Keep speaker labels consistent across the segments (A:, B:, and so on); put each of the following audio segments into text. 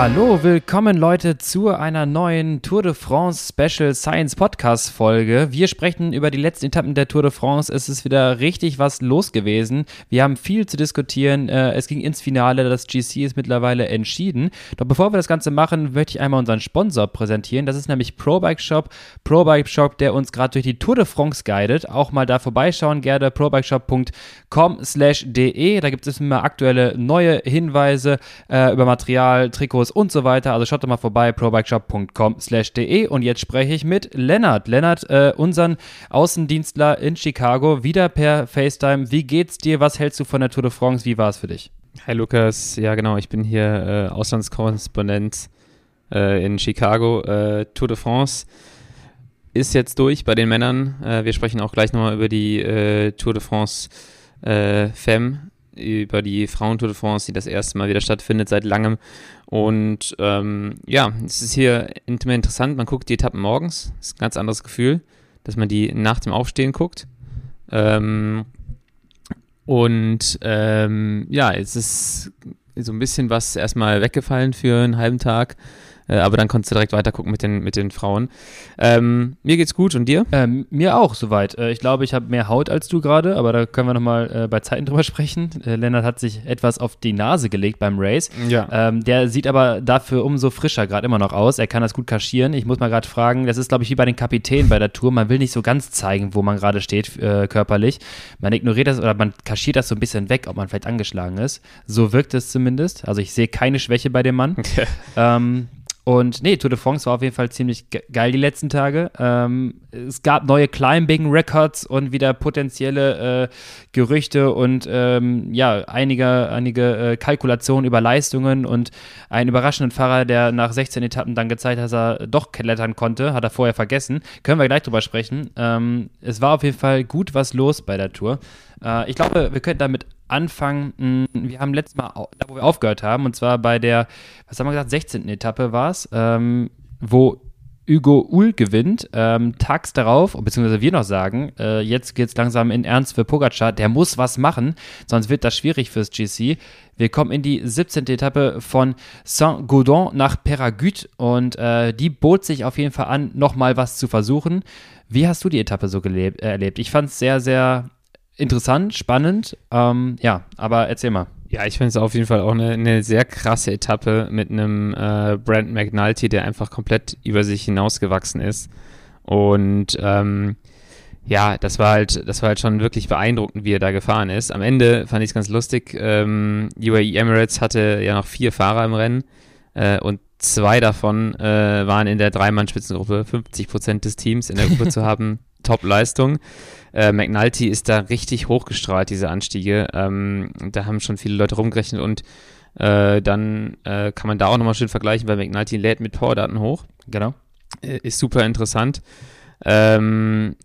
A: Hallo, willkommen Leute zu einer neuen Tour de France Special Science Podcast Folge. Wir sprechen über die letzten Etappen der Tour de France. Es ist wieder richtig was los gewesen. Wir haben viel zu diskutieren. Äh, es ging ins Finale. Das GC ist mittlerweile entschieden. Doch bevor wir das Ganze machen, möchte ich einmal unseren Sponsor präsentieren. Das ist nämlich ProBike Shop. ProBike Shop, der uns gerade durch die Tour de France guidet. Auch mal da vorbeischauen gerne. probikeshop.com slash de. Da gibt es immer aktuelle neue Hinweise äh, über Material, Trikots Trikots und so weiter. Also schaut doch mal vorbei, probikeshop.com/de. Und jetzt spreche ich mit Lennart. Lennart, äh, unseren Außendienstler in Chicago, wieder per FaceTime. Wie geht's dir? Was hältst du von der Tour de France? Wie war es für dich?
B: Hi Lukas, ja genau, ich bin hier äh, Auslandskorrespondent äh, in Chicago. Äh, Tour de France ist jetzt durch bei den Männern. Äh, wir sprechen auch gleich nochmal über die äh, Tour de France Femme über die Frauentour de France, die das erste Mal wieder stattfindet seit langem. Und ähm, ja, es ist hier interessant, man guckt die Etappen morgens, das ist ein ganz anderes Gefühl, dass man die nach dem Aufstehen guckt. Ähm, und ähm, ja, es ist so ein bisschen was erstmal weggefallen für einen halben Tag. Äh, aber dann konntest du direkt weiter gucken mit den, mit den Frauen. Ähm, mir geht's gut und dir?
A: Ähm, mir auch soweit. Äh, ich glaube, ich habe mehr Haut als du gerade, aber da können wir nochmal äh, bei Zeiten drüber sprechen. Äh, Lennart hat sich etwas auf die Nase gelegt beim Race.
B: Ja.
A: Ähm, der sieht aber dafür umso frischer gerade immer noch aus. Er kann das gut kaschieren. Ich muss mal gerade fragen, das ist, glaube ich, wie bei den Kapitänen bei der Tour. Man will nicht so ganz zeigen, wo man gerade steht äh, körperlich. Man ignoriert das oder man kaschiert das so ein bisschen weg, ob man vielleicht angeschlagen ist. So wirkt es zumindest. Also ich sehe keine Schwäche bei dem Mann. ähm, und nee, Tour de France war auf jeden Fall ziemlich geil die letzten Tage. Ähm, es gab neue Climbing-Records und wieder potenzielle äh, Gerüchte und ähm, ja, einige, einige äh, Kalkulationen über Leistungen und einen überraschenden Fahrer, der nach 16 Etappen dann gezeigt hat, dass er doch klettern konnte, hat er vorher vergessen. Können wir gleich drüber sprechen. Ähm, es war auf jeden Fall gut was los bei der Tour. Äh, ich glaube, wir können damit anfangen. Hm, wir haben letztes Mal, da wo wir aufgehört haben, und zwar bei der, was haben wir gesagt, 16. Etappe war es, ähm, wo Hugo Uhl gewinnt. Ähm, tags darauf, beziehungsweise wir noch sagen, äh, jetzt geht es langsam in Ernst für Pogacar. Der muss was machen, sonst wird das schwierig fürs GC. Wir kommen in die 17. Etappe von Saint-Gaudon nach Peragut und äh, die bot sich auf jeden Fall an, nochmal was zu versuchen. Wie hast du die Etappe so gelebt, erlebt? Ich fand es sehr, sehr interessant, spannend. Ähm, ja, aber erzähl mal.
B: Ja, ich finde es auf jeden Fall auch eine, eine, sehr krasse Etappe mit einem äh, Brand McNulty, der einfach komplett über sich hinausgewachsen ist. Und ähm, ja, das war halt, das war halt schon wirklich beeindruckend, wie er da gefahren ist. Am Ende fand ich es ganz lustig. Ähm, UAE Emirates hatte ja noch vier Fahrer im Rennen äh, und zwei davon äh, waren in der Dreimann-Spitzengruppe. 50 Prozent des Teams in der Gruppe zu haben, Top-Leistung. Äh, McNulty ist da richtig hochgestrahlt, diese Anstiege. Ähm, da haben schon viele Leute rumgerechnet und äh, dann äh, kann man da auch nochmal schön vergleichen, weil McNulty lädt mit Powerdaten hoch.
A: Genau.
B: Äh, ist super interessant. Ähm,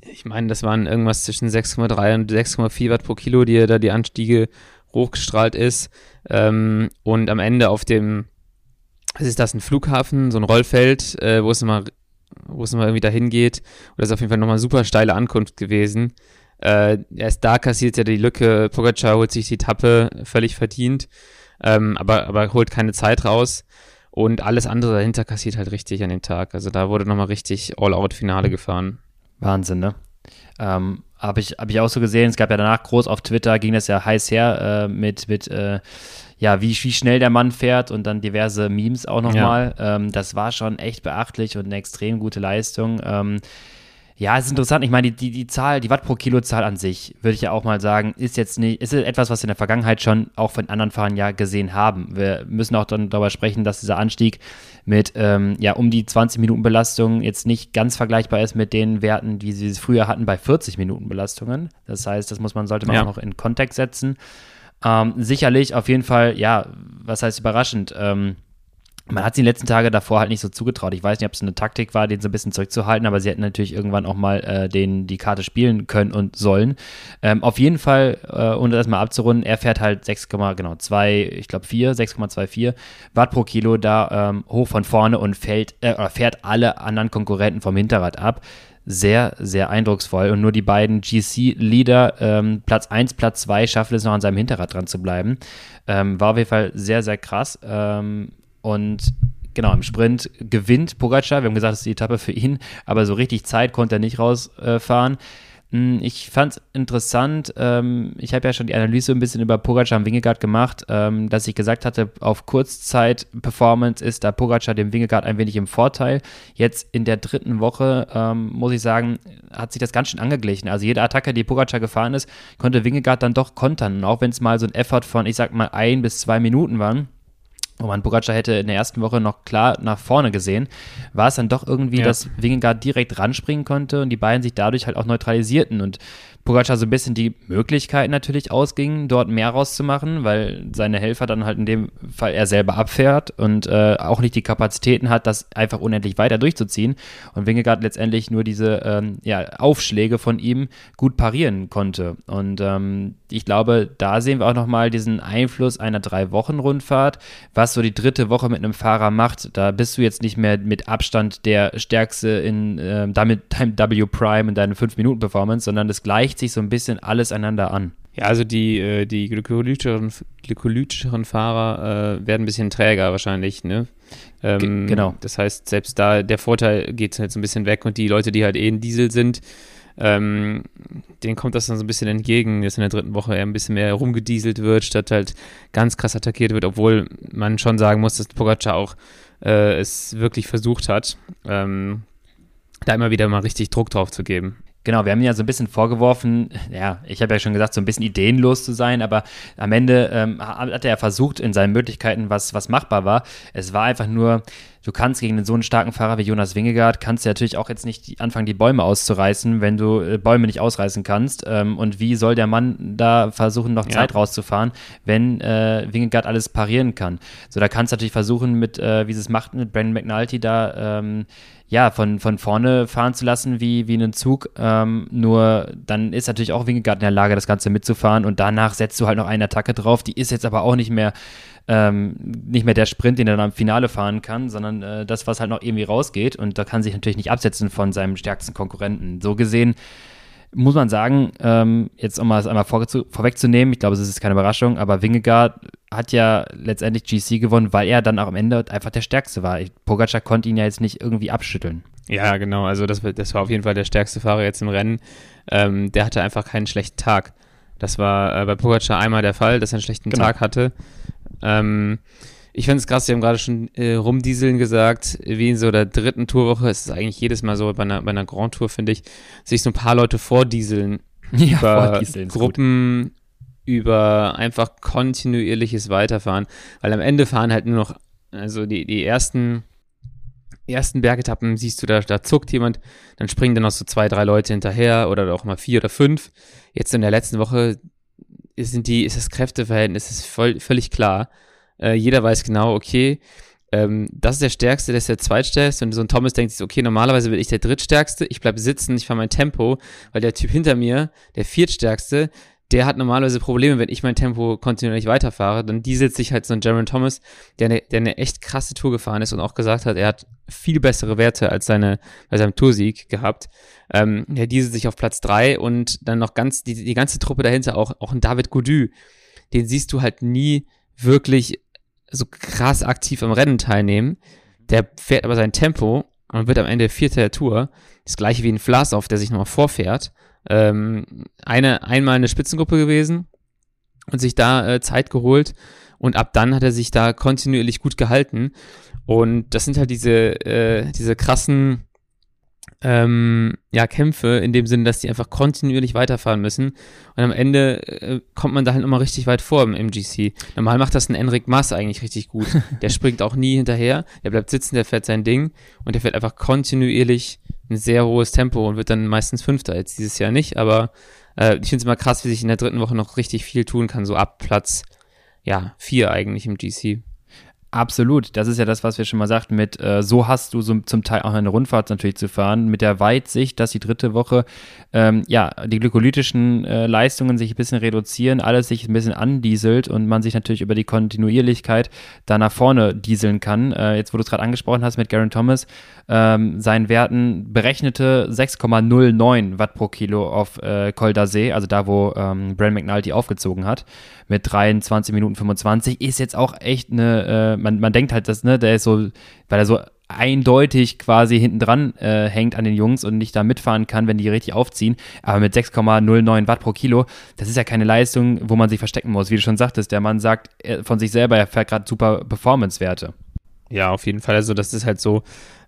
B: ich meine, das waren irgendwas zwischen 6,3 und 6,4 Watt pro Kilo, die da die Anstiege hochgestrahlt ist. Ähm, und am Ende auf dem, was ist das, ein Flughafen, so ein Rollfeld, äh, wo es immer wo es mal irgendwie dahin geht. Und das ist auf jeden Fall nochmal eine super steile Ankunft gewesen. Äh, erst da kassiert ja die Lücke. Pogacar holt sich die Tappe völlig verdient, ähm, aber, aber holt keine Zeit raus. Und alles andere dahinter kassiert halt richtig an dem Tag. Also da wurde nochmal richtig All-Out-Finale gefahren.
A: Wahnsinn, ne? Ähm, habe ich, hab ich auch so gesehen. Es gab ja danach groß auf Twitter, ging das ja heiß her äh, mit, mit äh, ja, wie, wie schnell der Mann fährt und dann diverse Memes auch nochmal. Ja. Ähm, das war schon echt beachtlich und eine extrem gute Leistung. Ähm, ja, es ist interessant. Ich meine, die, die, die Zahl, die Watt pro Kilo Zahl an sich, würde ich ja auch mal sagen, ist jetzt nicht, ist etwas, was wir in der Vergangenheit schon auch von anderen Fahrern ja gesehen haben. Wir müssen auch dann darüber sprechen, dass dieser Anstieg mit ähm, ja um die 20 Minuten Belastung jetzt nicht ganz vergleichbar ist mit den Werten, die sie früher hatten bei 40 Minuten Belastungen. Das heißt, das muss man, sollte man ja. auch noch in Kontext setzen. Ähm, sicherlich auf jeden Fall, ja, was heißt überraschend? Ähm, man hat sie in den letzten Tagen davor halt nicht so zugetraut. Ich weiß nicht, ob es eine Taktik war, den so ein bisschen zurückzuhalten, aber sie hätten natürlich irgendwann auch mal äh, den, die Karte spielen können und sollen. Ähm, auf jeden Fall, äh, um das mal abzurunden, er fährt halt 6, genau, 2, ich glaube 4, 6,24 Watt pro Kilo da ähm, hoch von vorne und fällt, äh, fährt alle anderen Konkurrenten vom Hinterrad ab sehr, sehr eindrucksvoll. Und nur die beiden GC-Leader, ähm, Platz 1, Platz 2, schaffen es noch an seinem Hinterrad dran zu bleiben. Ähm, war auf jeden Fall sehr, sehr krass. Ähm, und genau, im Sprint gewinnt Pogacar. Wir haben gesagt, das ist die Etappe für ihn, aber so richtig Zeit konnte er nicht rausfahren. Äh, ich fand es interessant, ähm, ich habe ja schon die Analyse ein bisschen über Pogacar und Wingegaard gemacht, ähm, dass ich gesagt hatte, auf Kurzzeit-Performance ist da Pogacar dem Wingegaard ein wenig im Vorteil. Jetzt in der dritten Woche, ähm, muss ich sagen, hat sich das ganz schön angeglichen. Also jede Attacke, die Pogacar gefahren ist, konnte Wingegaard dann doch kontern. Auch wenn es mal so ein Effort von, ich sag mal, ein bis zwei Minuten waren, wo man Pogacar hätte in der ersten Woche noch klar nach vorne gesehen, war es dann doch irgendwie, ja. dass Wingegaard direkt ranspringen konnte und die beiden sich dadurch halt auch neutralisierten und Pogacar so ein bisschen die Möglichkeit natürlich ausging, dort mehr rauszumachen, weil seine Helfer dann halt in dem Fall er selber abfährt und äh, auch nicht die Kapazitäten hat, das einfach unendlich weiter durchzuziehen. Und Wingegaard letztendlich nur diese ähm, ja, Aufschläge von ihm gut parieren konnte. Und ähm, ich glaube, da sehen wir auch nochmal diesen Einfluss einer Drei-Wochen-Rundfahrt, was so die dritte Woche mit einem Fahrer macht. Da bist du jetzt nicht mehr mit Abstand der Stärkste in äh, damit deinem W-Prime in deiner 5-Minuten-Performance, sondern das gleicht sich so ein bisschen alles einander an.
B: Ja, also die, äh, die glykolytischeren, glykolytischeren Fahrer äh, werden ein bisschen träger wahrscheinlich, ne? Ähm, genau. Das heißt, selbst da der Vorteil geht halt so ein bisschen weg und die Leute, die halt eh in Diesel sind, ähm, denen kommt das dann so ein bisschen entgegen, dass in der dritten Woche eher ein bisschen mehr rumgedieselt wird, statt halt ganz krass attackiert wird, obwohl man schon sagen muss, dass Pogacar auch äh, es wirklich versucht hat, ähm, da immer wieder mal richtig Druck drauf zu geben.
A: Genau, wir haben ja so ein bisschen vorgeworfen, ja, ich habe ja schon gesagt, so ein bisschen ideenlos zu sein, aber am Ende ähm, hat er versucht, in seinen Möglichkeiten, was, was machbar war. Es war einfach nur, du kannst gegen so einen starken Fahrer wie Jonas Wingegaard, kannst du natürlich auch jetzt nicht anfangen, die Bäume auszureißen, wenn du äh, Bäume nicht ausreißen kannst. Ähm, und wie soll der Mann da versuchen, noch ja. Zeit rauszufahren, wenn äh, Wingegaard alles parieren kann? So, da kannst du natürlich versuchen, mit, äh, wie sie es macht, mit Brandon McNulty da, ähm, ja, von, von vorne fahren zu lassen wie, wie einen Zug. Ähm, nur dann ist natürlich auch Wingegaard in der Lage, das Ganze mitzufahren und danach setzt du halt noch eine Attacke drauf. Die ist jetzt aber auch nicht mehr, ähm, nicht mehr der Sprint, den er dann am Finale fahren kann, sondern äh, das, was halt noch irgendwie rausgeht. Und da kann sich natürlich nicht absetzen von seinem stärksten Konkurrenten. So gesehen muss man sagen, ähm, jetzt um mal einmal vor, vorwegzunehmen, ich glaube, es ist keine Überraschung, aber Wingegaard hat ja letztendlich GC gewonnen, weil er dann auch am Ende einfach der Stärkste war. Pogacar konnte ihn ja jetzt nicht irgendwie abschütteln.
B: Ja, genau, also das, das war auf jeden Fall der stärkste Fahrer jetzt im Rennen. Ähm, der hatte einfach keinen schlechten Tag. Das war äh, bei Pogacar einmal der Fall, dass er einen schlechten genau. Tag hatte. Ähm, ich finde es krass, Sie haben gerade schon äh, rumdieseln gesagt, wie in so der dritten Tourwoche, es ist eigentlich jedes Mal so bei einer, bei einer Grand Tour, finde ich, sich so ein paar Leute vordieseln ja, über vordieseln Gruppen, gut. über einfach kontinuierliches Weiterfahren, weil am Ende fahren halt nur noch, also die, die ersten ersten Bergetappen siehst du, da, da zuckt jemand, dann springen dann noch so zwei, drei Leute hinterher oder auch mal vier oder fünf. Jetzt in der letzten Woche sind die, ist das Kräfteverhältnis ist voll, völlig klar. Äh, jeder weiß genau, okay, ähm, das ist der Stärkste, das ist der Zweitstärkste. Und so ein Thomas denkt sich, okay, normalerweise bin ich der Drittstärkste, ich bleibe sitzen, ich fahre mein Tempo, weil der Typ hinter mir, der Viertstärkste, der hat normalerweise Probleme, wenn ich mein Tempo kontinuierlich weiterfahre. Dann dieselt sich halt so ein Jaron Thomas, der eine, der eine echt krasse Tour gefahren ist und auch gesagt hat, er hat viel bessere Werte als seine, bei seinem Toursieg gehabt. Ähm, der dieselt sich auf Platz drei und dann noch ganz, die, die ganze Truppe dahinter, auch, auch ein David Goudu, den siehst du halt nie wirklich so krass aktiv am Rennen teilnehmen. Der fährt aber sein Tempo und wird am Ende Vierter der Tour. Das gleiche wie ein Vlasov, der sich nochmal vorfährt. Ähm, eine, einmal eine Spitzengruppe gewesen und sich da äh, Zeit geholt. Und ab dann hat er sich da kontinuierlich gut gehalten. Und das sind halt diese, äh, diese krassen ähm, ja, Kämpfe, in dem Sinne, dass die einfach kontinuierlich weiterfahren müssen. Und am Ende äh, kommt man da halt immer richtig weit vor im MGC. Normal macht das ein Enric Maas eigentlich richtig gut. Der springt auch nie hinterher, der bleibt sitzen, der fährt sein Ding und der fährt einfach kontinuierlich ein sehr hohes Tempo und wird dann meistens Fünfter. Jetzt dieses Jahr nicht, aber äh, ich finde es immer krass, wie sich in der dritten Woche noch richtig viel tun kann, so ab Platz ja, vier eigentlich im GC.
A: Absolut, das ist ja das, was wir schon mal sagten, mit äh, so hast du so zum Teil auch eine Rundfahrt natürlich zu fahren, mit der Weitsicht, dass die dritte Woche ähm, ja die glykolytischen äh, Leistungen sich ein bisschen reduzieren, alles sich ein bisschen andieselt und man sich natürlich über die Kontinuierlichkeit da nach vorne dieseln kann. Äh, jetzt, wo du es gerade angesprochen hast mit Garen Thomas, ähm, seinen Werten berechnete 6,09 Watt pro Kilo auf äh, Col d'Azé, also da, wo ähm, Brand McNulty aufgezogen hat, mit 23 Minuten 25, ist jetzt auch echt eine man, man denkt halt, dass, ne, der ist so, weil er so eindeutig quasi hinten dran äh, hängt an den Jungs und nicht da mitfahren kann, wenn die richtig aufziehen. Aber mit 6,09 Watt pro Kilo, das ist ja keine Leistung, wo man sich verstecken muss. Wie du schon sagtest, der Mann sagt von sich selber, er fährt gerade super Performance-Werte.
B: Ja, auf jeden Fall. Also das ist halt so,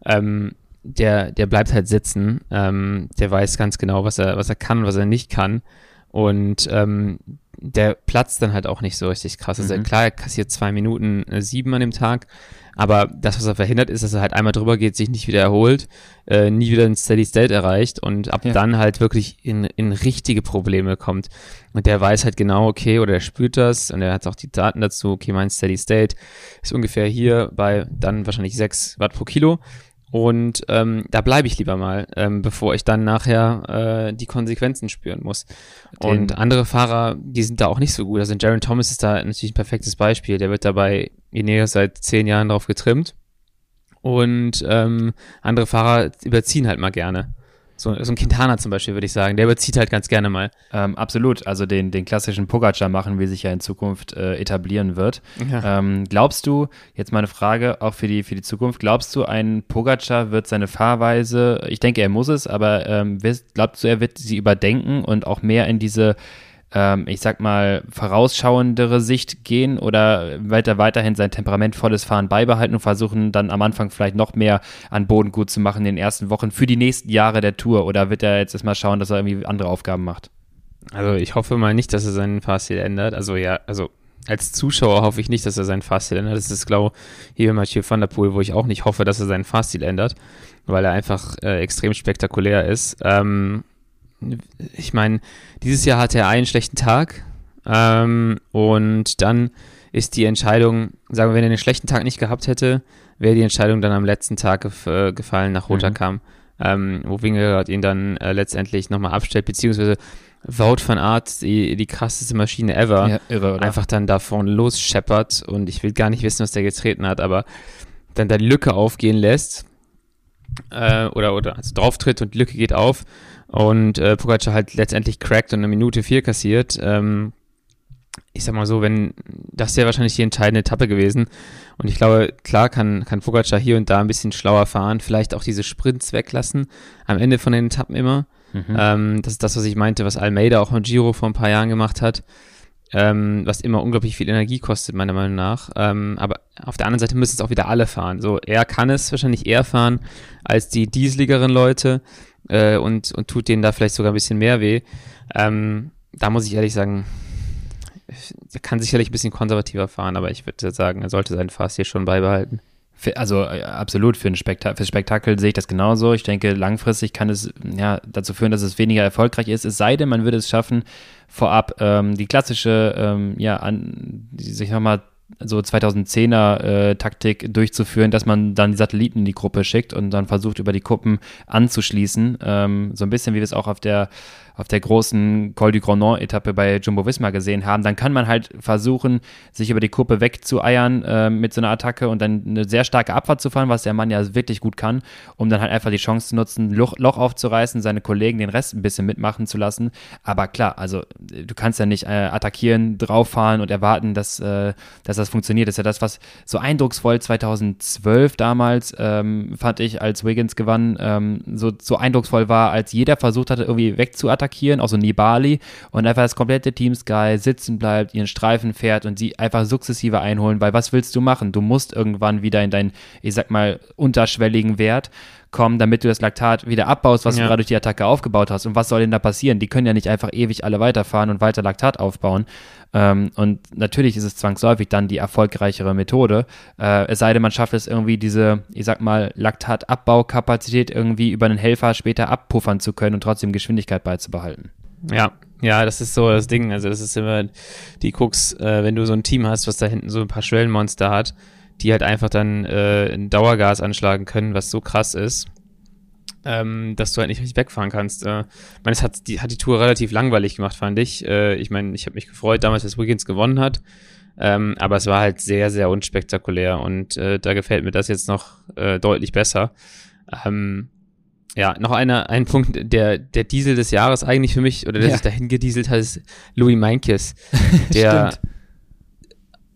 B: ähm, der, der bleibt halt sitzen. Ähm, der weiß ganz genau, was er, was er kann, was er nicht kann. Und ähm, der platzt dann halt auch nicht so richtig krass. Also mhm. klar, er kassiert zwei Minuten äh, sieben an dem Tag, aber das, was er verhindert, ist, dass er halt einmal drüber geht, sich nicht wieder erholt, äh, nie wieder ein Steady State erreicht und ab ja. dann halt wirklich in, in richtige Probleme kommt. Und der weiß halt genau, okay, oder er spürt das und er hat auch die Daten dazu, okay, mein Steady State ist ungefähr hier bei dann wahrscheinlich sechs Watt pro Kilo. Und ähm, da bleibe ich lieber mal, ähm, bevor ich dann nachher äh, die Konsequenzen spüren muss. Den und andere Fahrer, die sind da auch nicht so gut. Also Jaron Thomas ist da natürlich ein perfektes Beispiel. Der wird dabei Ineos seit zehn Jahren drauf getrimmt. Und ähm, andere Fahrer überziehen halt mal gerne. So, so ein Quintana zum Beispiel, würde ich sagen. Der überzieht halt ganz gerne mal.
A: Ähm, absolut. Also den, den klassischen Pogacar machen, wie sich ja in Zukunft äh, etablieren wird. Ja. Ähm, glaubst du, jetzt mal eine Frage auch für die, für die Zukunft, glaubst du, ein Pogacar wird seine Fahrweise, ich denke, er muss es, aber ähm, glaubst du, er wird sie überdenken und auch mehr in diese ähm, ich sag mal, vorausschauendere Sicht gehen oder weiter weiterhin sein temperamentvolles Fahren beibehalten und versuchen dann am Anfang vielleicht noch mehr an Boden gut zu machen in den ersten Wochen für die nächsten Jahre der Tour? Oder wird er jetzt erstmal schauen, dass er irgendwie andere Aufgaben macht?
B: Also ich hoffe mal nicht, dass er seinen Fahrstil ändert. Also ja, also als Zuschauer hoffe ich nicht, dass er seinen Fahrstil ändert. Das ist, glaube ich, hier Mathieu van der Poel, wo ich auch nicht hoffe, dass er seinen Fahrstil ändert, weil er einfach äh, extrem spektakulär ist. Ähm, ich meine, dieses Jahr hatte er einen schlechten Tag ähm, und dann ist die Entscheidung, sagen wir, wenn er einen schlechten Tag nicht gehabt hätte, wäre die Entscheidung dann am letzten Tag gef äh, gefallen nach Rotterdam, mhm. ähm, wo Wingegaard ihn dann äh, letztendlich nochmal abstellt, beziehungsweise Wout van Art, die, die krasseste Maschine ever, ja, irre, einfach dann davon losscheppert und ich will gar nicht wissen, was der getreten hat, aber dann da die Lücke aufgehen lässt äh, oder, oder also drauf tritt und die Lücke geht auf und äh, Pogacar halt letztendlich crackt und eine Minute vier kassiert. Ähm, ich sag mal so, wenn das wäre wahrscheinlich die entscheidende Etappe gewesen. Und ich glaube, klar kann, kann Pogacar hier und da ein bisschen schlauer fahren, vielleicht auch diese Sprints weglassen, am Ende von den Etappen immer. Mhm. Ähm, das ist das, was ich meinte, was Almeida auch mit Giro vor ein paar Jahren gemacht hat, ähm, was immer unglaublich viel Energie kostet, meiner Meinung nach. Ähm, aber auf der anderen Seite müssen es auch wieder alle fahren. So, er kann es wahrscheinlich eher fahren als die dieseligeren Leute äh, und, und tut denen da vielleicht sogar ein bisschen mehr weh. Ähm, da muss ich ehrlich sagen, er kann sicherlich ein bisschen konservativer fahren, aber ich würde sagen, er sollte seinen Fass hier schon beibehalten.
A: Also äh, absolut, für ein Spektakel, für Spektakel sehe ich das genauso. Ich denke, langfristig kann es ja dazu führen, dass es weniger erfolgreich ist. Es sei denn, man würde es schaffen, vorab ähm, die klassische, ähm, ja, an, sich nochmal so 2010er äh, Taktik durchzuführen, dass man dann die Satelliten in die Gruppe schickt und dann versucht, über die Gruppen anzuschließen. Ähm, so ein bisschen wie wir es auch auf der auf der großen Col du Grand-Etappe bei Jumbo Visma gesehen haben, dann kann man halt versuchen, sich über die Kuppe wegzueiern äh, mit so einer Attacke und dann eine sehr starke Abfahrt zu fahren, was der Mann ja wirklich gut kann, um dann halt einfach die Chance zu nutzen, Loch, Loch aufzureißen, seine Kollegen den Rest ein bisschen mitmachen zu lassen. Aber klar, also du kannst ja nicht äh, attackieren, drauffahren und erwarten, dass, äh, dass das funktioniert. Das ist ja das, was so eindrucksvoll 2012 damals ähm, fand ich, als Wiggins gewann, ähm, so, so eindrucksvoll war, als jeder versucht hatte, irgendwie wegzuattackieren attackieren, auch so Nibali, und einfach das komplette Team Sky sitzen bleibt, ihren Streifen fährt und sie einfach sukzessive einholen, weil was willst du machen? Du musst irgendwann wieder in deinen, ich sag mal, unterschwelligen Wert kommen, damit du das Laktat wieder abbaust, was ja. du gerade durch die Attacke aufgebaut hast. Und was soll denn da passieren? Die können ja nicht einfach ewig alle weiterfahren und weiter Laktat aufbauen. Ähm, und natürlich ist es zwangsläufig dann die erfolgreichere Methode. Äh, es sei denn, man schafft es irgendwie, diese, ich sag mal, Laktatabbaukapazität irgendwie über einen Helfer später abpuffern zu können und trotzdem Geschwindigkeit beizubehalten.
B: Ja, ja, das ist so das Ding. Also, das ist immer die Krux, äh, wenn du so ein Team hast, was da hinten so ein paar Schwellenmonster hat, die halt einfach dann äh, ein Dauergas anschlagen können, was so krass ist, ähm, dass du halt nicht richtig wegfahren kannst. Äh, ich meine, es hat die, hat die Tour relativ langweilig gemacht, fand ich. Äh, ich meine, ich habe mich gefreut damals, dass Wiggins gewonnen hat. Ähm, aber es war halt sehr, sehr unspektakulär und äh, da gefällt mir das jetzt noch äh, deutlich besser. Ähm, ja, noch einer, ein Punkt, der, der Diesel des Jahres eigentlich für mich, oder der ja. sich dahin gedieselt hat, ist Louis Meinkes. Der,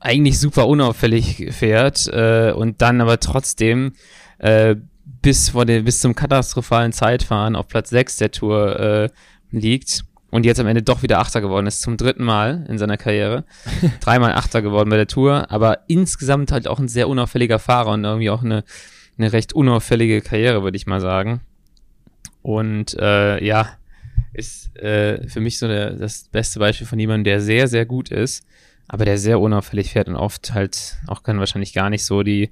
B: eigentlich super unauffällig fährt äh, und dann aber trotzdem äh, bis, vor den, bis zum katastrophalen Zeitfahren auf Platz 6 der Tour äh, liegt und jetzt am Ende doch wieder Achter geworden ist, zum dritten Mal in seiner Karriere. Dreimal Achter geworden bei der Tour, aber insgesamt halt auch ein sehr unauffälliger Fahrer und irgendwie auch eine, eine recht unauffällige Karriere, würde ich mal sagen. Und äh, ja, ist äh, für mich so der, das beste Beispiel von jemandem, der sehr, sehr gut ist, aber der sehr unauffällig fährt und oft halt auch kann wahrscheinlich gar nicht so die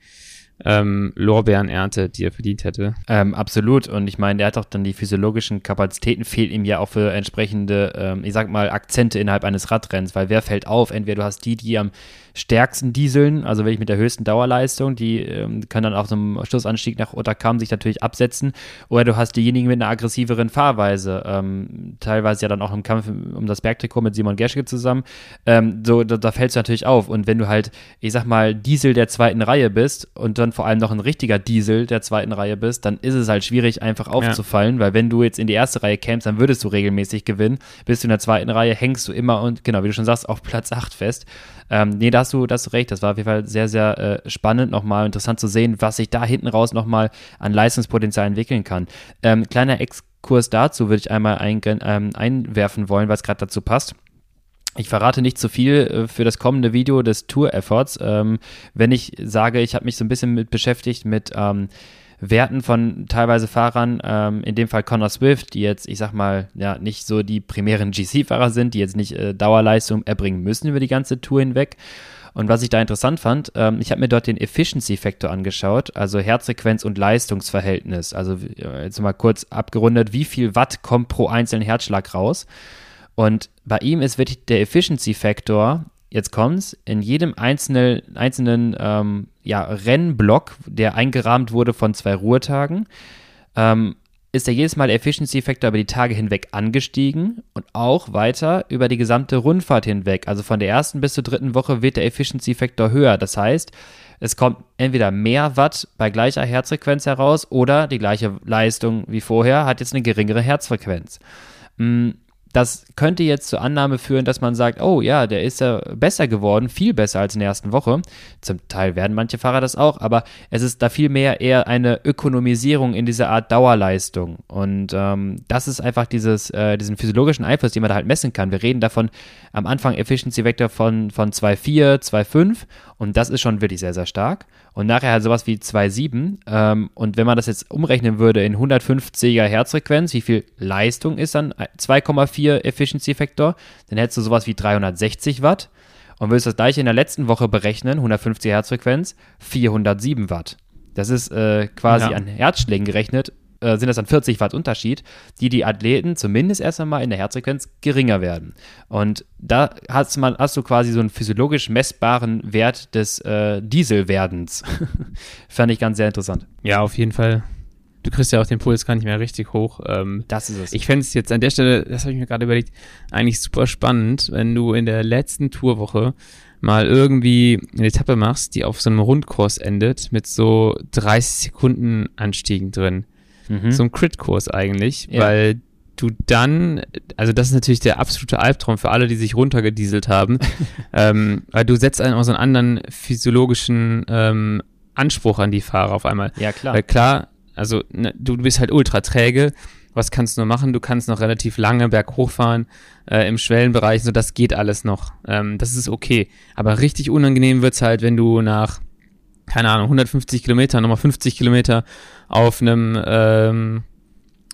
B: ähm, Lorbeeren erntet, die er verdient hätte.
A: Ähm, absolut. Und ich meine, der hat auch dann die physiologischen Kapazitäten, fehlt ihm ja auch für entsprechende, ähm, ich sag mal, Akzente innerhalb eines Radrenns, weil wer fällt auf? Entweder du hast die, die am stärksten Dieseln, also wirklich mit der höchsten Dauerleistung, die ähm, können dann auf so einem Schlussanstieg nach Otakam sich natürlich absetzen. Oder du hast diejenigen mit einer aggressiveren Fahrweise, ähm, teilweise ja dann auch im Kampf um das Bergtrikot mit Simon Geschke zusammen. Ähm, so, da, da fällst du natürlich auf. Und wenn du halt, ich sag mal, Diesel der zweiten Reihe bist und dann vor allem noch ein richtiger Diesel der zweiten Reihe bist, dann ist es halt schwierig, einfach aufzufallen, ja. weil wenn du jetzt in die erste Reihe kämst, dann würdest du regelmäßig gewinnen. Bist du in der zweiten Reihe, hängst du immer und, genau, wie du schon sagst, auf Platz 8 fest. Ähm, nee, da hast du, da hast du recht. Das war auf jeden Fall sehr, sehr äh, spannend nochmal, interessant zu sehen, was sich da hinten raus nochmal an Leistungspotenzial entwickeln kann. Ähm, kleiner Exkurs dazu würde ich einmal ein, ähm, einwerfen wollen, weil es gerade dazu passt. Ich verrate nicht zu viel äh, für das kommende Video des Tour-Efforts. Ähm, wenn ich sage, ich habe mich so ein bisschen mit beschäftigt mit ähm, Werten von teilweise Fahrern, ähm, in dem Fall Connor Swift, die jetzt, ich sag mal, ja, nicht so die primären GC-Fahrer sind, die jetzt nicht äh, Dauerleistung erbringen müssen über die ganze Tour hinweg. Und was ich da interessant fand, ähm, ich habe mir dort den Efficiency-Faktor angeschaut, also Herzfrequenz und Leistungsverhältnis. Also jetzt mal kurz abgerundet, wie viel Watt kommt pro einzelnen Herzschlag raus. Und bei ihm ist wirklich der Efficiency-Faktor jetzt kommt's, in jedem einzelnen, einzelnen ähm, ja, Rennblock, der eingerahmt wurde von zwei Ruhetagen, ähm, ist er jedes Mal der Efficiency-Faktor über die Tage hinweg angestiegen und auch weiter über die gesamte Rundfahrt hinweg. Also von der ersten bis zur dritten Woche wird der Efficiency-Faktor höher. Das heißt, es kommt entweder mehr Watt bei gleicher Herzfrequenz heraus oder die gleiche Leistung wie vorher hat jetzt eine geringere Herzfrequenz. Hm, das könnte jetzt zur Annahme führen, dass man sagt, oh ja, der ist ja besser geworden, viel besser als in der ersten Woche. Zum Teil werden manche Fahrer das auch, aber es ist da vielmehr eher eine Ökonomisierung in dieser Art Dauerleistung. Und ähm, das ist einfach dieses, äh, diesen physiologischen Einfluss, den man da halt messen kann. Wir reden davon am Anfang Efficiency Vector von, von 2,4, 2,5 und das ist schon wirklich sehr, sehr stark. Und nachher halt sowas wie 2,7. Ähm, und wenn man das jetzt umrechnen würde in 150er Herzfrequenz, wie viel Leistung ist dann 2,4 Efficiency Factor, dann hättest du sowas wie 360 Watt. Und würdest das gleiche in der letzten Woche berechnen, 150 Herzfrequenz, 407 Watt. Das ist äh, quasi ja. an Herzschlägen gerechnet äh, sind das dann 40 Watt Unterschied, die die Athleten zumindest erst einmal in der Herzfrequenz geringer werden. Und da hast, man, hast du quasi so einen physiologisch messbaren Wert des äh, Dieselwerdens. Fand ich ganz sehr interessant.
B: Ja, auf jeden Fall. Du kriegst ja auch den Puls gar nicht mehr richtig hoch. Ähm,
A: das ist es.
B: Ich fände es jetzt an der Stelle, das habe ich mir gerade überlegt, eigentlich super spannend, wenn du in der letzten Tourwoche mal irgendwie eine Etappe machst, die auf so einem Rundkurs endet, mit so 30 Sekunden Anstiegen drin. Mhm. So ein Crit-Kurs eigentlich, ja. weil du dann, also das ist natürlich der absolute Albtraum für alle, die sich runtergedieselt haben, ähm, weil du setzt einen auch so einen anderen physiologischen ähm, Anspruch an die Fahrer auf einmal.
A: Ja, klar.
B: Weil klar, also ne, du, bist halt ultra träge. Was kannst du nur machen? Du kannst noch relativ lange berghoch fahren äh, im Schwellenbereich, so das geht alles noch. Ähm, das ist okay. Aber richtig unangenehm wird's halt, wenn du nach keine Ahnung, 150 Kilometer, nochmal 50 Kilometer auf einem ähm,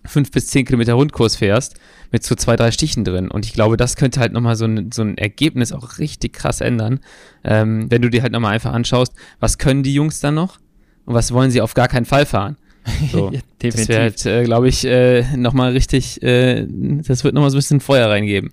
B: 5 bis 10 Kilometer Rundkurs fährst, mit so zwei, drei Stichen drin. Und ich glaube, das könnte halt nochmal so ein, so ein Ergebnis auch richtig krass ändern, ähm, wenn du dir halt nochmal einfach anschaust, was können die Jungs dann noch und was wollen sie auf gar keinen Fall fahren. So, ja, definitiv. Das halt, äh, glaube ich, äh, nochmal richtig, äh, das wird nochmal so ein bisschen Feuer reingeben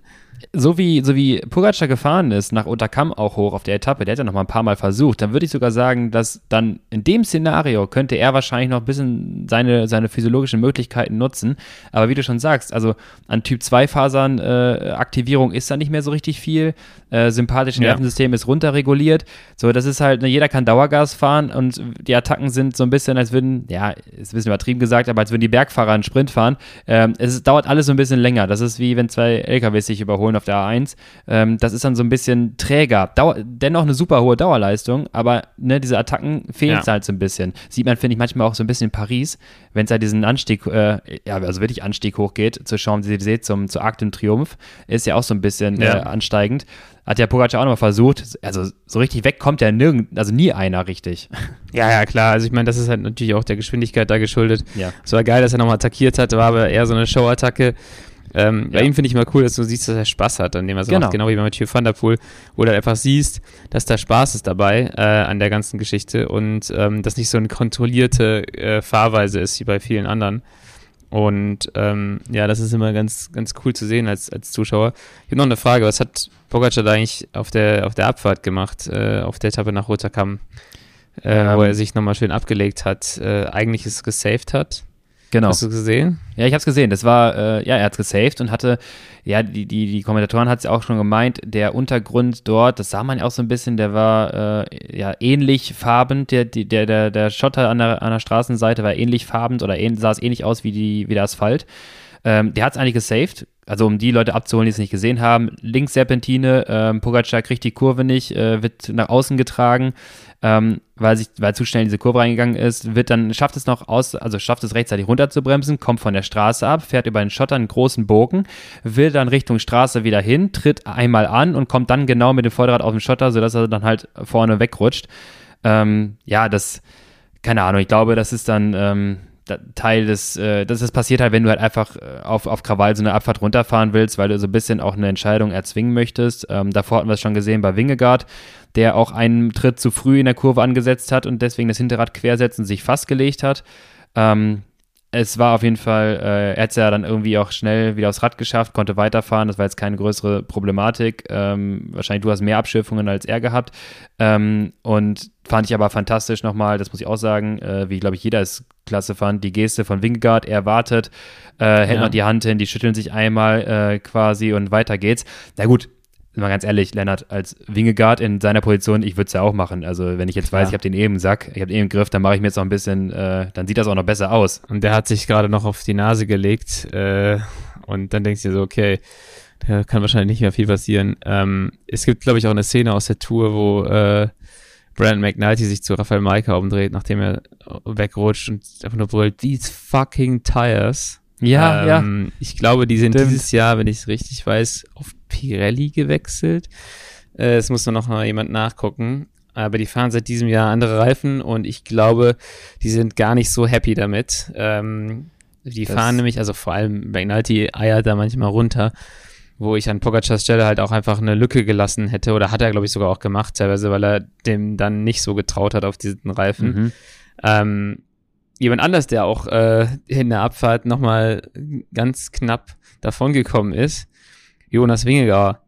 A: so wie, so wie Pogacar gefahren ist, nach Unterkamm auch hoch auf der Etappe, der hat ja noch mal ein paar Mal versucht, dann würde ich sogar sagen, dass dann in dem Szenario könnte er wahrscheinlich noch ein bisschen seine, seine physiologischen Möglichkeiten nutzen. Aber wie du schon sagst, also an Typ 2 Fasern äh, Aktivierung ist da nicht mehr so richtig viel. Äh, sympathische Nervensystem ja. ist runterreguliert. So, das ist halt, ne, jeder kann Dauergas fahren und die Attacken sind so ein bisschen, als würden, ja, ist ein bisschen übertrieben gesagt, aber als würden die Bergfahrer einen Sprint fahren. Ähm, es dauert alles so ein bisschen länger. Das ist wie wenn zwei LKWs sich überholen auf der A1. Ähm, das ist dann so ein bisschen träger. Dauer, dennoch eine super hohe Dauerleistung, aber ne, diese Attacken fehlen ja. halt so ein bisschen. Sieht man, finde ich, manchmal auch so ein bisschen in Paris, wenn es halt diesen Anstieg, äh, ja, also wirklich Anstieg hochgeht, zur Champs-Élysées, zum, zu Arc de Triomphe, ist ja auch so ein bisschen ja. äh, ansteigend. Hat der Pogacar auch nochmal versucht. Also so richtig weg kommt ja nirgend, also nie einer richtig.
B: Ja, ja, klar. Also ich meine, das ist halt natürlich auch der Geschwindigkeit da geschuldet. Ja. Es war geil, dass er nochmal attackiert hat, war aber eher so eine Show-Attacke. Ähm, ja. Bei ihm finde ich mal cool, dass du siehst, dass er Spaß hat, an dem er so genau. macht, genau wie bei Mathieu van der Poel, wo du einfach siehst, dass da Spaß ist dabei äh, an der ganzen Geschichte und ähm, das nicht so eine kontrollierte äh, Fahrweise ist wie bei vielen anderen. Und ähm, ja, das ist immer ganz, ganz cool zu sehen als, als Zuschauer. Ich habe noch eine Frage, was hat Pogacar da eigentlich auf der, auf der Abfahrt gemacht, äh, auf der Etappe nach Rotterdam, äh, ähm, wo er sich nochmal schön abgelegt hat, äh, eigentlich es gesaved hat?
A: Genau.
B: Hast du gesehen?
A: Ja, ich habe es gesehen. Das war, äh, ja, er hat es gesaved und hatte, ja, die, die, die Kommentatoren hat es ja auch schon gemeint, der Untergrund dort, das sah man ja auch so ein bisschen, der war äh, ja ähnlich farbend, der, der, der, der Schotter an der, an der Straßenseite war ähnlich farbend oder ähn, sah es ähnlich aus wie, die, wie der Asphalt. Ähm, der hat es eigentlich gesaved, also um die Leute abzuholen, die es nicht gesehen haben. Links Serpentine, ähm, Pogacar kriegt die Kurve nicht, äh, wird nach außen getragen ähm, weil sich, weil zu schnell in diese Kurve reingegangen ist, wird dann, schafft es noch aus, also schafft es rechtzeitig runterzubremsen, kommt von der Straße ab, fährt über den Schotter einen großen Bogen, will dann Richtung Straße wieder hin, tritt einmal an und kommt dann genau mit dem Vorderrad auf den Schotter, sodass er dann halt vorne wegrutscht. Ähm, ja, das, keine Ahnung, ich glaube, das ist dann, ähm, Teil des, äh, das ist passiert halt, wenn du halt einfach äh, auf, auf Krawall so eine Abfahrt runterfahren willst, weil du so ein bisschen auch eine Entscheidung erzwingen möchtest. Ähm, davor hatten wir es schon gesehen bei Wingegaard, der auch einen Tritt zu früh in der Kurve angesetzt hat und deswegen das Hinterrad quersetzen sich festgelegt hat. Ähm, es war auf jeden Fall, äh, er hat es ja dann irgendwie auch schnell wieder aufs Rad geschafft, konnte weiterfahren. Das war jetzt keine größere Problematik. Ähm, wahrscheinlich du hast mehr Abschiffungen als er gehabt. Ähm, und fand ich aber fantastisch nochmal, das muss ich auch sagen, äh, wie glaube ich jeder es klasse fand, die Geste von Wingegaard, er wartet, äh, hält ja. noch die Hand hin, die schütteln sich einmal äh, quasi und weiter geht's. Na gut, mal ganz ehrlich, Lennart, als Wingegaard in seiner Position, ich würde es ja auch machen. Also wenn ich jetzt weiß, ja. ich habe den eben im Sack, ich habe den eben im Griff, dann mache ich mir jetzt noch ein bisschen, äh, dann sieht das auch noch besser aus.
B: Und der hat sich gerade noch auf die Nase gelegt äh, und dann denkst du dir so, okay, da kann wahrscheinlich nicht mehr viel passieren. Ähm, es gibt, glaube ich, auch eine Szene aus der Tour, wo äh, Brandon McNulty sich zu Raphael Maika umdreht, nachdem er wegrutscht und einfach nur brüllt, these fucking tires.
A: Ja, ähm,
B: ja. Ich glaube, die sind Stimmt. dieses Jahr, wenn ich es richtig weiß, auf Pirelli gewechselt. Äh, es muss nur noch mal jemand nachgucken. Aber die fahren seit diesem Jahr andere Reifen und ich glaube, die sind gar nicht so happy damit. Ähm, die das fahren nämlich, also vor allem McNulty eiert da manchmal runter, wo ich an Pogacars Stelle halt auch einfach eine Lücke gelassen hätte oder hat er, glaube ich, sogar auch gemacht, teilweise, weil er dem dann nicht so getraut hat auf diesen Reifen. Mhm. Ähm, jemand anders, der auch äh, in der Abfahrt nochmal ganz knapp davongekommen ist, Jonas Wingegar.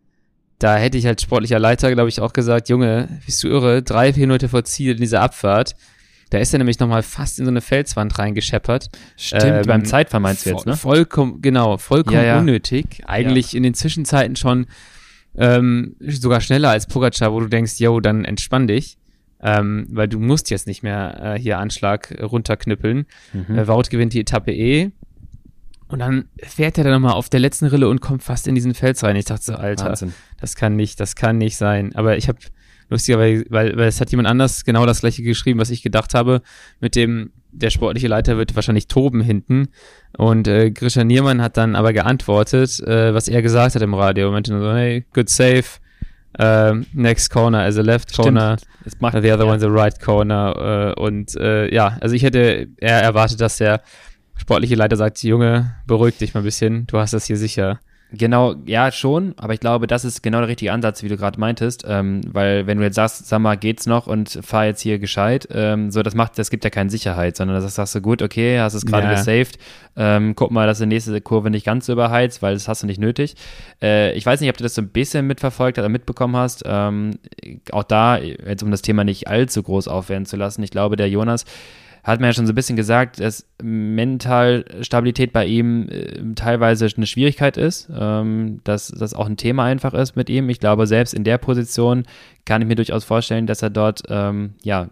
B: Da hätte ich als sportlicher Leiter, glaube ich, auch gesagt, Junge, bist du irre, drei, vier Minuten vor Ziel in dieser Abfahrt. Da ist er nämlich nochmal fast in so eine Felswand reingescheppert.
A: Stimmt, ähm, beim Zeitfahren meinst du jetzt, ne?
B: Vollkommen, genau, vollkommen ja, ja. unnötig. Eigentlich ja. in den Zwischenzeiten schon ähm, sogar schneller als Pogacar, wo du denkst, yo, dann entspann dich ähm, weil du musst jetzt nicht mehr äh, hier Anschlag runterknüppeln. Mhm. Äh, Wout gewinnt die Etappe eh. Und dann fährt er dann nochmal auf der letzten Rille und kommt fast in diesen Fels rein. Ich dachte so, Alter, Wahnsinn. das kann nicht, das kann nicht sein. Aber ich habe lustigerweise, weil, weil es hat jemand anders genau das gleiche geschrieben, was ich gedacht habe, mit dem, der sportliche Leiter wird wahrscheinlich toben hinten. Und äh, Grisha Niermann hat dann aber geantwortet, äh, was er gesagt hat im Radio. Er meinte nur so, hey, good save, Uh, next corner as a left corner,
A: macht,
B: the other ja. one's a right corner. Uh, und uh, ja, also ich hätte eher erwartet, dass der sportliche Leiter sagt, Junge, beruhig dich mal ein bisschen, du hast das hier sicher.
A: Genau, ja, schon, aber ich glaube, das ist genau der richtige Ansatz, wie du gerade meintest, ähm, weil wenn du jetzt sagst, sag mal, geht's noch und fahr jetzt hier gescheit, ähm, so, das macht, das gibt ja keine Sicherheit, sondern das sagst du, gut, okay, hast es gerade ja. gesaved, ähm, guck mal, dass du nächste Kurve nicht ganz so überheizt, weil das hast du nicht nötig. Äh, ich weiß nicht, ob du das so ein bisschen mitverfolgt oder mitbekommen hast, ähm, auch da, jetzt um das Thema nicht allzu groß aufwerten zu lassen, ich glaube, der Jonas, hat man ja schon so ein bisschen gesagt, dass Mentalstabilität bei ihm äh, teilweise eine Schwierigkeit ist, ähm, dass das auch ein Thema einfach ist mit ihm. Ich glaube, selbst in der Position kann ich mir durchaus vorstellen, dass er dort ähm, ja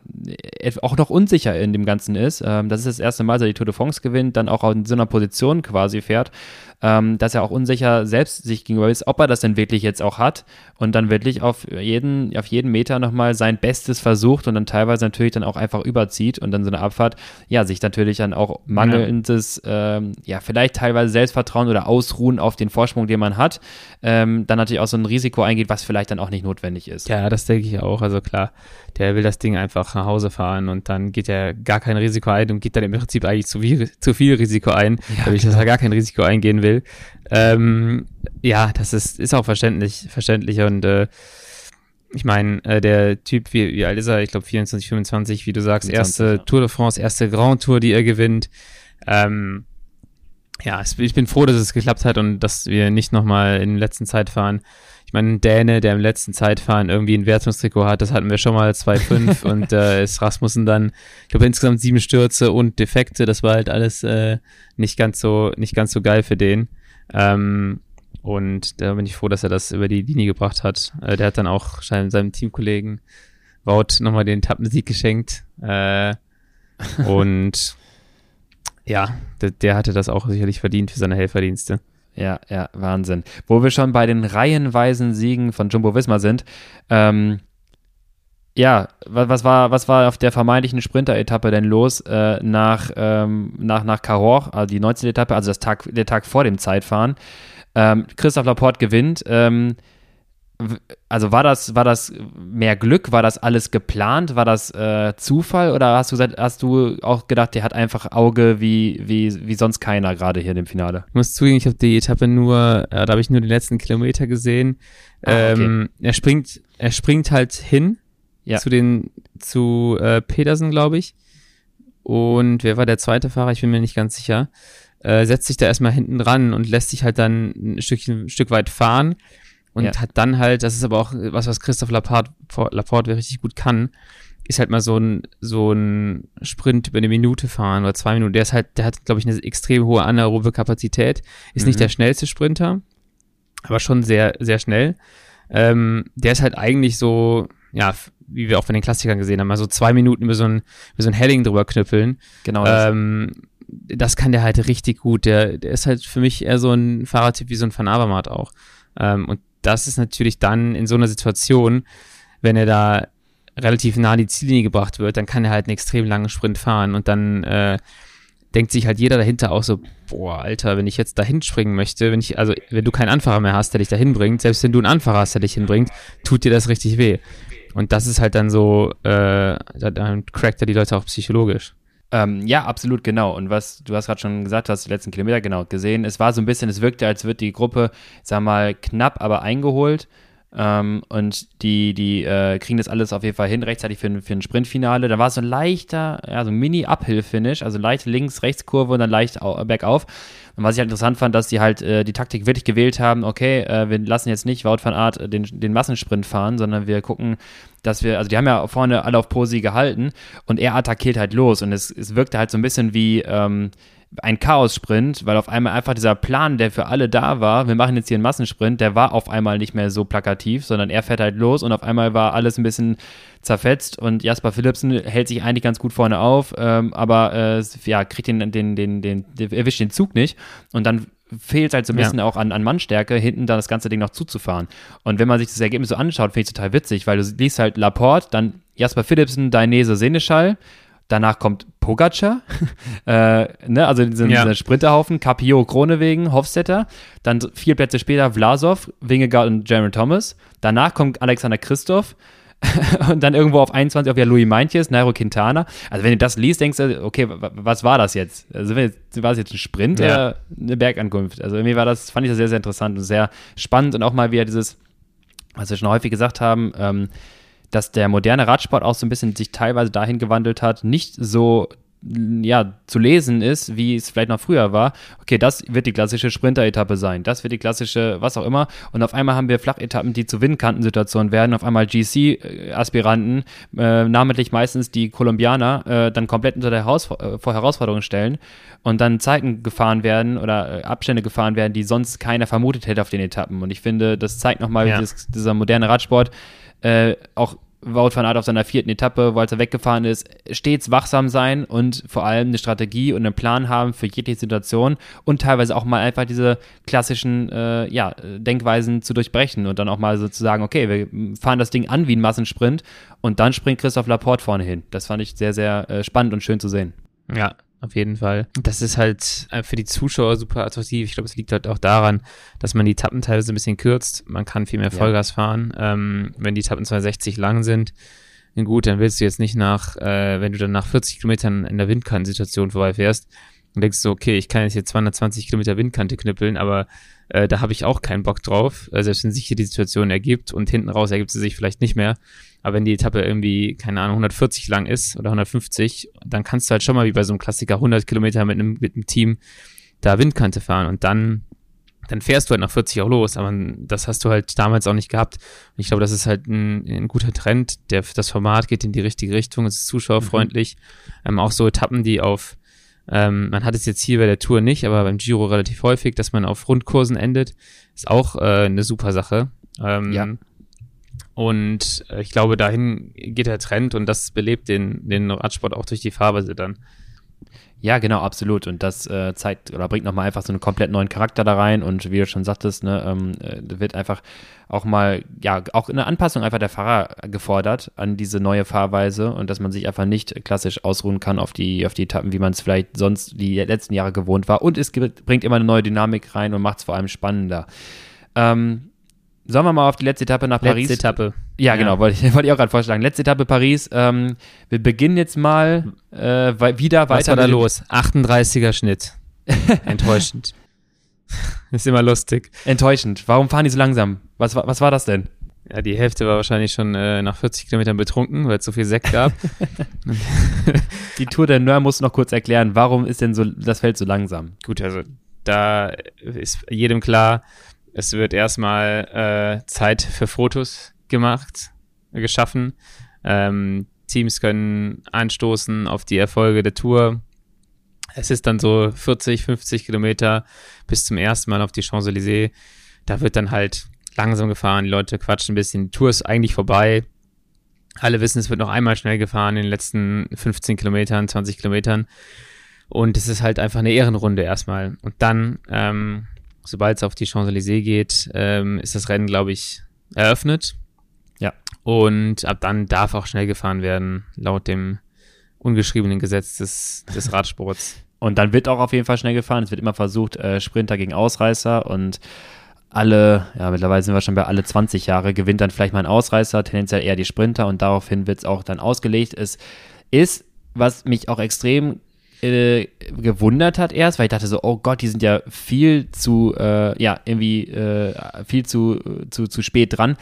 A: auch noch unsicher in dem Ganzen ist. Ähm, das ist das erste Mal, dass er die Tour de France gewinnt, dann auch in so einer Position quasi fährt, ähm, dass er auch unsicher selbst sich gegenüber ist, ob er das denn wirklich jetzt auch hat und dann wirklich auf jeden, auf jeden Meter nochmal sein Bestes versucht und dann teilweise natürlich dann auch einfach überzieht und dann so eine Abfahrt, ja, sich natürlich dann auch mangelndes, ja, ähm, ja vielleicht teilweise Selbstvertrauen oder Ausruhen auf den Vorsprung, den man hat, ähm, dann natürlich auch so ein Risiko eingeht, was vielleicht dann auch nicht notwendig ist.
B: Ja, das denke ich auch. Also klar, der will das Ding einfach nach Hause fahren und dann geht er gar kein Risiko ein und geht dann im Prinzip eigentlich zu viel, zu viel Risiko ein, ja, dadurch, dass er gar kein Risiko eingehen will. Ähm, ja, das ist, ist auch verständlich, verständlich und äh, ich meine, äh, der Typ, wie, wie alt ist er? Ich glaube 24, 25, wie du sagst, 25, erste ja. Tour de France, erste Grand Tour, die er gewinnt. Ähm, ja, ich bin froh, dass es geklappt hat und dass wir nicht nochmal in letzten Zeit fahren ich meine, ein Däne, der im letzten Zeitfahren irgendwie ein Wertungstrikot hat, das hatten wir schon mal 2,5 und äh, ist Rasmussen dann, ich glaube, insgesamt sieben Stürze und Defekte. Das war halt alles äh, nicht ganz so, nicht ganz so geil für den. Ähm, und da bin ich froh, dass er das über die Linie gebracht hat. Äh, der hat dann auch seinem Teamkollegen Wout nochmal den Tappensieg geschenkt. Äh, und ja, der, der hatte das auch sicherlich verdient für seine Helferdienste.
A: Ja, ja, Wahnsinn. Wo wir schon bei den reihenweisen Siegen von Jumbo Wismar sind, ähm, ja, was war, was war auf der vermeintlichen Sprinter-Etappe denn los äh, nach, ähm, nach, nach Cahors, also die 19. Etappe, also das Tag, der Tag vor dem Zeitfahren? Ähm, Christoph Laporte gewinnt. Ähm, also war das, war das mehr Glück? War das alles geplant? War das äh, Zufall? Oder hast du, hast du auch gedacht, der hat einfach Auge wie, wie, wie sonst keiner gerade hier in dem Finale?
B: Ich muss zugeben, ich habe die Etappe nur, äh, da habe ich nur die letzten Kilometer gesehen. Ah, okay. ähm, er springt, er springt halt hin ja. zu den, zu äh, Petersen, glaube ich. Und wer war der zweite Fahrer? Ich bin mir nicht ganz sicher. Äh, setzt sich da erstmal hinten dran und lässt sich halt dann ein Stückchen, ein Stück weit fahren und ja. hat dann halt, das ist aber auch was, was Christoph Laporte, Laporte richtig gut kann, ist halt mal so ein, so ein Sprint über eine Minute fahren oder zwei Minuten. Der ist halt, der hat, glaube ich, eine extrem hohe anaerobe Kapazität. Ist mhm. nicht der schnellste Sprinter, aber schon sehr, sehr schnell. Ähm, der ist halt eigentlich so, ja, wie wir auch von den Klassikern gesehen haben, mal so zwei Minuten über so ein, über so ein Heading drüber knüppeln.
A: Genau.
B: Das. Ähm, das kann der halt richtig gut. Der, der ist halt für mich eher so ein Fahrertyp wie so ein Van Avermaet auch. Ähm, und das ist natürlich dann in so einer Situation, wenn er da relativ nah an die Ziellinie gebracht wird, dann kann er halt einen extrem langen Sprint fahren und dann äh, denkt sich halt jeder dahinter auch so, boah, Alter, wenn ich jetzt dahin springen möchte, wenn ich, also wenn du keinen Anfahrer mehr hast, der dich dahin bringt, selbst wenn du einen Anfahrer hast, der dich hinbringt, tut dir das richtig weh. Und das ist halt dann so, äh, dann crackt er die Leute auch psychologisch.
A: Ähm, ja, absolut, genau. Und was du hast gerade schon gesagt, hast die letzten Kilometer genau gesehen. Es war so ein bisschen, es wirkte, als wird die Gruppe, sag mal, knapp, aber eingeholt. Ähm, und die, die äh, kriegen das alles auf jeden Fall hin, rechtzeitig für, für ein Sprintfinale. Da war es so ein leichter, ja, so ein Mini-Uphill-Finish, also leicht links-rechts-Kurve und dann leicht bergauf. Und was ich halt interessant fand, dass die halt äh, die Taktik wirklich gewählt haben, okay, äh, wir lassen jetzt nicht Wout van Art den, den Massensprint fahren, sondern wir gucken, dass wir, also die haben ja vorne alle auf Posi gehalten und er attackiert halt los und es, es wirkte halt so ein bisschen wie, ähm, ein Chaos-Sprint, weil auf einmal einfach dieser Plan, der für alle da war, wir machen jetzt hier einen Massensprint, der war auf einmal nicht mehr so plakativ, sondern er fährt halt los und auf einmal war alles ein bisschen zerfetzt und Jasper Philipsen hält sich eigentlich ganz gut vorne auf, ähm, aber äh, ja, kriegt den, den, den, den, erwischt den Zug nicht und dann fehlt halt so ein bisschen ja. auch an, an Mannstärke, hinten dann das ganze Ding noch zuzufahren. Und wenn man sich das Ergebnis so anschaut, finde ich total witzig, weil du liest halt Laporte, dann Jasper Philipsen, Dainese Seneschall, Danach kommt Pogacar, äh, ne, also diesen, ja. Sprinterhaufen, Capio, Kronewegen, Hofstetter. Dann vier Plätze später Vlasov, Wingegaard und Jaron Thomas. Danach kommt Alexander Christoph. und dann irgendwo auf 21 auf ja Louis Meintjes, Nairo Quintana. Also wenn du das liest, denkst du, okay, was war das jetzt? Also war das jetzt ein Sprint ja. oder eine Bergankunft? Also irgendwie war das, fand ich das sehr, sehr interessant und sehr spannend und auch mal wieder dieses, was wir schon häufig gesagt haben, ähm, dass der moderne Radsport auch so ein bisschen sich teilweise dahin gewandelt hat, nicht so ja, zu lesen ist, wie es vielleicht noch früher war. Okay, das wird die klassische Sprinter-Etappe sein. Das wird die klassische, was auch immer. Und auf einmal haben wir Flachetappen, die zu Windkantensituationen werden. Auf einmal GC-Aspiranten, äh, namentlich meistens die Kolumbianer, äh, dann komplett unter der Haus äh, vor Herausforderungen stellen und dann Zeiten gefahren werden oder äh, Abstände gefahren werden, die sonst keiner vermutet hätte auf den Etappen. Und ich finde, das zeigt nochmal, ja. dieser moderne Radsport äh, auch Wout van Aert auf seiner vierten Etappe, wo er weggefahren ist, stets wachsam sein und vor allem eine Strategie und einen Plan haben für jede Situation und teilweise auch mal einfach diese klassischen äh, ja, Denkweisen zu durchbrechen und dann auch mal so zu sagen, okay, wir fahren das Ding an wie ein Massensprint und dann springt Christoph Laporte vorne hin. Das fand ich sehr, sehr äh, spannend und schön zu sehen.
B: Ja, auf jeden Fall. Das ist halt äh, für die Zuschauer super attraktiv. Ich glaube, es liegt halt auch daran, dass man die Etappen teilweise ein bisschen kürzt. Man kann viel mehr Vollgas ja. fahren. Ähm, wenn die Etappen 260 lang sind, gut, dann willst du jetzt nicht nach, äh, wenn du dann nach 40 Kilometern in der Windkantensituation vorbeifährst, dann denkst du, okay, ich kann jetzt hier 220 Kilometer Windkante knüppeln, aber äh, da habe ich auch keinen Bock drauf, äh, selbst wenn sich hier die Situation ergibt und hinten raus ergibt sie sich vielleicht nicht mehr. Aber wenn die Etappe irgendwie, keine Ahnung, 140 lang ist oder 150, dann kannst du halt schon mal wie bei so einem Klassiker 100 Kilometer mit einem, mit einem Team da Windkante fahren und dann, dann fährst du halt nach 40 auch los. Aber das hast du halt damals auch nicht gehabt. Und ich glaube, das ist halt ein, ein guter Trend. Der, das Format geht in die richtige Richtung. Es ist zuschauerfreundlich. Mhm. Ähm, auch so Etappen, die auf ähm, man hat es jetzt hier bei der Tour nicht, aber beim Giro relativ häufig, dass man auf Rundkursen endet, ist auch äh, eine super Sache. Ähm, ja. Und äh, ich glaube, dahin geht der Trend und das belebt den, den Radsport auch durch die Fahrweise dann.
A: Ja, genau, absolut. Und das äh, zeigt oder bringt nochmal einfach so einen komplett neuen Charakter da rein. Und wie du schon sagtest, ne, ähm, äh, wird einfach auch mal, ja, auch eine Anpassung einfach der Fahrer gefordert an diese neue Fahrweise und dass man sich einfach nicht klassisch ausruhen kann auf die, auf die Etappen, wie man es vielleicht sonst die letzten Jahre gewohnt war. Und es bringt immer eine neue Dynamik rein und macht es vor allem spannender. Ähm, Sollen wir mal auf die letzte Etappe nach Paris?
B: Letzte Etappe.
A: Ja, ja. genau, wollte ich, wollte ich auch gerade vorschlagen. Letzte Etappe Paris. Ähm, wir beginnen jetzt mal äh, wieder weiter. Was
B: war da los? 38er Schnitt. Enttäuschend. ist immer lustig.
A: Enttäuschend. Warum fahren die so langsam? Was, was war das denn?
B: Ja, die Hälfte war wahrscheinlich schon äh, nach 40 Kilometern betrunken, weil es so viel Sekt gab.
A: die Tour der Nör muss noch kurz erklären, warum ist denn so das Feld so langsam?
B: Gut, also da ist jedem klar, es wird erstmal äh, Zeit für Fotos gemacht, geschaffen. Ähm, Teams können anstoßen auf die Erfolge der Tour. Es ist dann so 40, 50 Kilometer bis zum ersten Mal auf die Champs-Élysées. Da wird dann halt langsam gefahren, die Leute quatschen ein bisschen. Die Tour ist eigentlich vorbei. Alle wissen, es wird noch einmal schnell gefahren in den letzten 15 Kilometern, 20 Kilometern. Und es ist halt einfach eine Ehrenrunde erstmal. Und dann ähm, sobald es auf die Champs-Élysées geht, ähm, ist das Rennen, glaube ich, eröffnet. Ja. Und ab dann darf auch schnell gefahren werden, laut dem ungeschriebenen Gesetz des, des Radsports.
A: Und dann wird auch auf jeden Fall schnell gefahren. Es wird immer versucht, äh, Sprinter gegen Ausreißer und alle, ja, mittlerweile sind wir schon bei alle 20 Jahre, gewinnt dann vielleicht mal ein Ausreißer, tendenziell eher die Sprinter und daraufhin wird es auch dann ausgelegt. Es ist, was mich auch extrem äh, gewundert hat erst, weil ich dachte so, oh Gott, die sind ja viel zu, äh, ja, irgendwie äh, viel zu, zu, zu spät dran.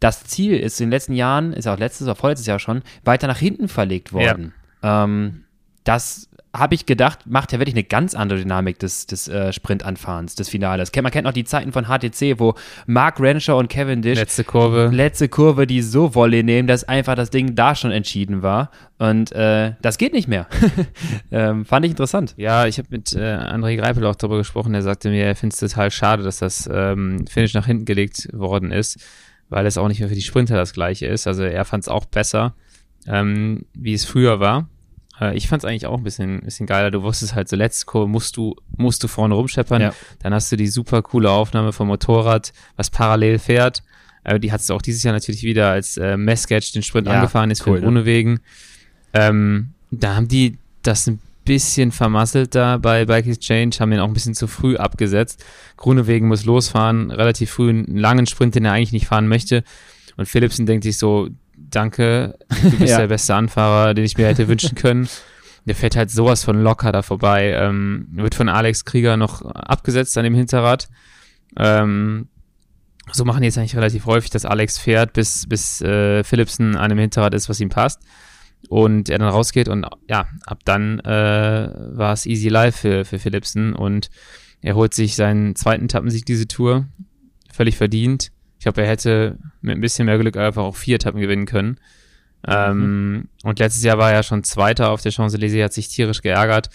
A: Das Ziel ist in den letzten Jahren, ist auch letztes oder vorletztes Jahr schon, weiter nach hinten verlegt worden. Ja. Ähm, das habe ich gedacht, macht ja wirklich eine ganz andere Dynamik des, des äh, Sprintanfahrens, des Finales. Man kennt noch die Zeiten von HTC, wo Mark Renshaw und Kevin Dish
B: letzte Kurve,
A: letzte Kurve, die so Wolle nehmen, dass einfach das Ding da schon entschieden war. Und äh, das geht nicht mehr. ähm, fand ich interessant.
B: Ja, ich habe mit äh, André Greipel auch darüber gesprochen. Der sagte mir, er findet es total schade, dass das ähm, Finish nach hinten gelegt worden ist, weil es auch nicht mehr für die Sprinter das gleiche ist. Also er fand es auch besser, ähm, wie es früher war äh, ich fand es eigentlich auch ein bisschen, bisschen geiler. Du wusstest halt, so letzte Kurve musst du, musst du vorne rumscheppern. Ja. Dann hast du die super coole Aufnahme vom Motorrad, was parallel fährt. Äh, die hattest du auch dieses Jahr natürlich wieder, als äh, Messsketch den Sprint ja, angefahren ist cool, für ne? Wegen. Ähm, da haben die das ein bisschen vermasselt da bei Bike Exchange, haben den auch ein bisschen zu früh abgesetzt. Grunewegen muss losfahren, relativ früh einen langen Sprint, den er eigentlich nicht fahren möchte. Und Philipsen denkt sich so, danke, du bist ja. der beste Anfahrer, den ich mir hätte wünschen können. Der fährt halt sowas von locker da vorbei. Ähm, wird von Alex Krieger noch abgesetzt an dem Hinterrad. Ähm, so machen die jetzt eigentlich relativ häufig, dass Alex fährt, bis, bis äh, Philipsen an dem Hinterrad ist, was ihm passt. und er dann rausgeht und ja, ab dann äh, war es easy life für, für Philipsen und er holt sich seinen zweiten Etappensieg diese Tour, völlig verdient. Ich glaube, er hätte mit ein bisschen mehr Glück einfach auch vier Etappen gewinnen können. Mhm. Ähm, und letztes Jahr war er schon Zweiter auf der Champs-Élysées, hat sich tierisch geärgert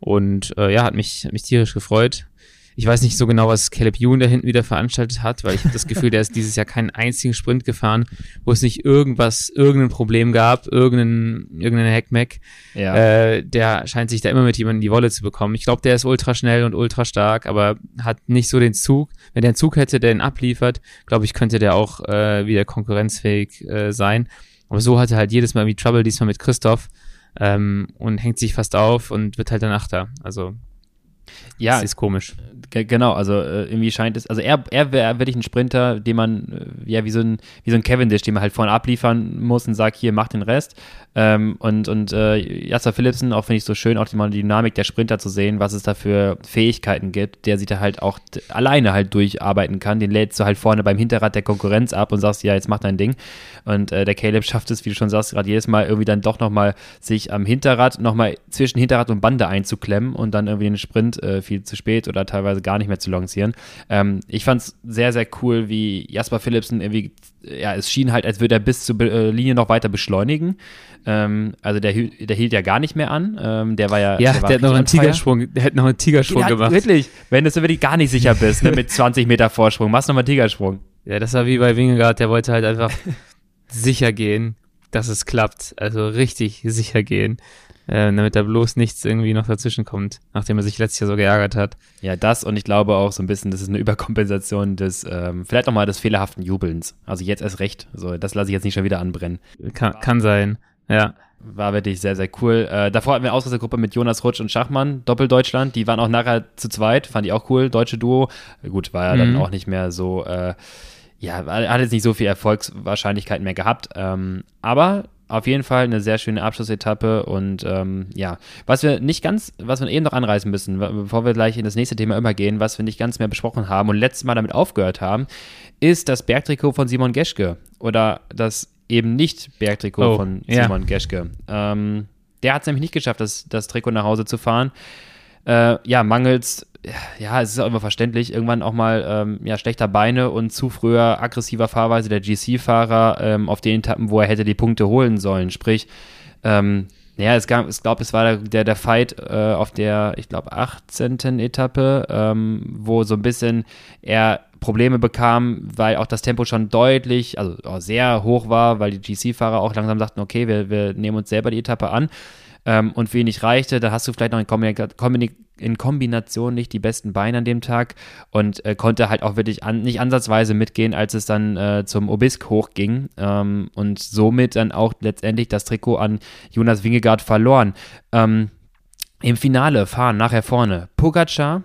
B: und äh, ja, hat mich, hat mich tierisch gefreut. Ich weiß nicht so genau, was Caleb Ewan da hinten wieder veranstaltet hat, weil ich habe das Gefühl, der ist dieses Jahr keinen einzigen Sprint gefahren, wo es nicht irgendwas, irgendein Problem gab, irgendeinen, irgendeinen Hackmack. Ja. Äh, der scheint sich da immer mit jemandem in die Wolle zu bekommen. Ich glaube, der ist ultra schnell und ultra stark, aber hat nicht so den Zug. Wenn der einen Zug hätte, der ihn abliefert, glaube ich, könnte der auch äh, wieder konkurrenzfähig äh, sein. Aber so hatte er halt jedes Mal irgendwie Trouble, diesmal mit Christoph ähm, und hängt sich fast auf und wird halt dann Achter. Also
A: ja, das ist komisch. Genau, also äh, irgendwie scheint es, also er, er wäre wirklich ein Sprinter, den man, äh, ja, wie so ein, wie so ein Cavendish, den man halt vorne abliefern muss und sagt, hier, mach den Rest. Ähm, und und äh, Jasper Philipsen, auch finde ich so schön, auch die, mal die Dynamik der Sprinter zu sehen, was es da für Fähigkeiten gibt, der sich da halt auch alleine halt durcharbeiten kann. Den lädst du halt vorne beim Hinterrad der Konkurrenz ab und sagst, ja, jetzt mach dein Ding. Und äh, der Caleb schafft es, wie du schon sagst, gerade jedes Mal irgendwie dann doch nochmal sich am Hinterrad, nochmal zwischen Hinterrad und Bande einzuklemmen und dann irgendwie den Sprint äh, viel zu spät oder teilweise gar nicht mehr zu lancieren. Ähm, ich fand es sehr, sehr cool, wie Jasper Philipsen irgendwie, ja, es schien halt, als würde er bis zur äh, Linie noch weiter beschleunigen. Ähm, also der, der hielt ja gar nicht mehr an. Ähm, der war ja.
B: Ja,
A: der,
B: der hat noch einen Tigersprung, der hat noch einen Tigersprung gemacht.
A: Wirklich, wenn du wirklich gar nicht sicher bist, ne, mit 20 Meter Vorsprung, machst du nochmal einen Tigersprung.
B: Ja, das war wie bei Wingegaard, der wollte halt einfach sicher gehen, dass es klappt. Also richtig sicher gehen. Äh, damit da bloß nichts irgendwie noch dazwischen kommt, nachdem er sich letztes Jahr so geärgert hat.
A: Ja, das und ich glaube auch so ein bisschen, das ist eine Überkompensation des, ähm, vielleicht auch mal des fehlerhaften Jubelns. Also jetzt erst recht. So, das lasse ich jetzt nicht schon wieder anbrennen.
B: Kann, kann sein. Ja.
A: War wirklich sehr, sehr cool. Äh, davor hatten wir eine Ausreißergruppe mit Jonas Rutsch und Schachmann, Doppeldeutschland. Die waren auch nachher zu zweit, fand ich auch cool, deutsche Duo. Gut, war ja mhm. dann auch nicht mehr so, äh, ja, hat jetzt nicht so viel Erfolgswahrscheinlichkeit mehr gehabt. Ähm, aber auf jeden Fall eine sehr schöne Abschlussetappe und ähm, ja, was wir nicht ganz, was wir eben noch anreißen müssen, bevor wir gleich in das nächste Thema übergehen, was wir nicht ganz mehr besprochen haben und letztes Mal damit aufgehört haben, ist das Bergtrikot von Simon Geschke oder das eben nicht Bergtrikot oh, von Simon ja. Geschke. Ähm, der hat es nämlich nicht geschafft, das, das Trikot nach Hause zu fahren. Äh, ja, mangels, ja, es ist auch immer verständlich, irgendwann auch mal ähm, ja, schlechter Beine und zu früher aggressiver Fahrweise der GC-Fahrer ähm, auf den Etappen, wo er hätte die Punkte holen sollen. Sprich, ähm, ja, es gab, ich glaube, es war der, der Fight äh, auf der, ich glaube, 18. Etappe, ähm, wo so ein bisschen er Probleme bekam, weil auch das Tempo schon deutlich, also sehr hoch war, weil die GC-Fahrer auch langsam sagten, okay, wir, wir nehmen uns selber die Etappe an ähm, und wenig reichte, da hast du vielleicht noch in, Kombina in, Kombination nicht die besten Beine an dem Tag und äh, konnte halt auch wirklich an, nicht ansatzweise mitgehen, als es dann äh, zum Obisk hochging ähm, und somit dann auch letztendlich das Trikot an Jonas Wingegaard verloren. Ähm, Im Finale fahren nachher vorne Pogacar,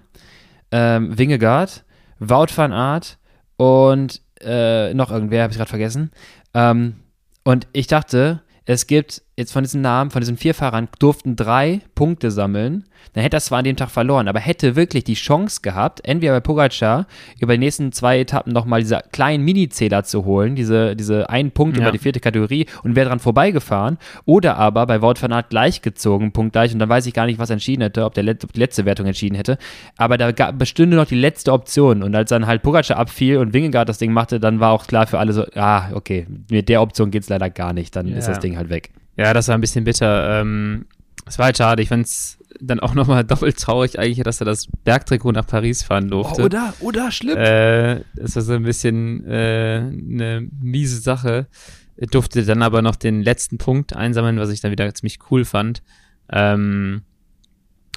A: ähm, Wingegaard, Wout van Aert und äh, noch irgendwer, habe ich gerade vergessen. Ähm, und ich dachte, es gibt jetzt von diesen Namen, von diesen vier Fahrern, durften drei Punkte sammeln. Dann hätte er zwar an dem Tag verloren, aber hätte wirklich die Chance gehabt, entweder bei Pogacar über die nächsten zwei Etappen nochmal diese kleinen Mini-Zähler zu holen, diese, diese einen Punkt ja. über die vierte Kategorie und wäre dran vorbeigefahren. Oder aber bei Wout van Aert gleichgezogen, punktgleich. Und dann weiß ich gar nicht, was entschieden hätte, ob, der Let ob die letzte Wertung entschieden hätte. Aber da gab, bestünde noch die letzte Option. Und als dann halt Pogacar abfiel und Wingegaard das Ding machte, dann war auch klar für alle so, ah, okay, mit der Option geht es leider gar nicht. Dann ja. ist das Ding halt weg.
B: Ja, das war ein bisschen bitter. Ähm, es war halt schade. Ich fand es dann auch nochmal doppelt traurig eigentlich, dass er das Bergtrikot nach Paris fahren durfte.
A: Oh, oder, oder, schlimm.
B: Äh, das war so ein bisschen äh, eine miese Sache. Er durfte dann aber noch den letzten Punkt einsammeln, was ich dann wieder ziemlich cool fand. Ähm,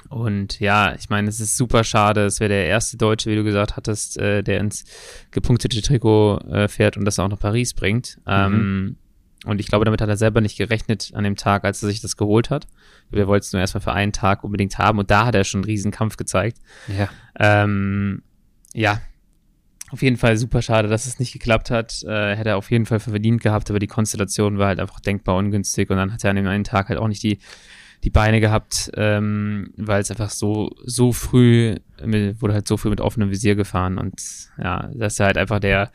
B: und ja, ich meine, es ist super schade. Es wäre der erste Deutsche, wie du gesagt hattest, äh, der ins gepunktete Trikot äh, fährt und das auch nach Paris bringt. Mhm. Und ich glaube, damit hat er selber nicht gerechnet an dem Tag, als er sich das geholt hat. Wir wollten es nur erstmal für einen Tag unbedingt haben und da hat er schon einen riesen Kampf gezeigt.
A: Ja.
B: Ähm, ja, auf jeden Fall super schade, dass es nicht geklappt hat. Äh, hätte er auf jeden Fall verdient gehabt, aber die Konstellation war halt einfach denkbar ungünstig und dann hat er an dem einen Tag halt auch nicht die, die Beine gehabt, ähm, weil es einfach so, so früh, wurde halt so früh mit offenem Visier gefahren und ja, das ist halt einfach der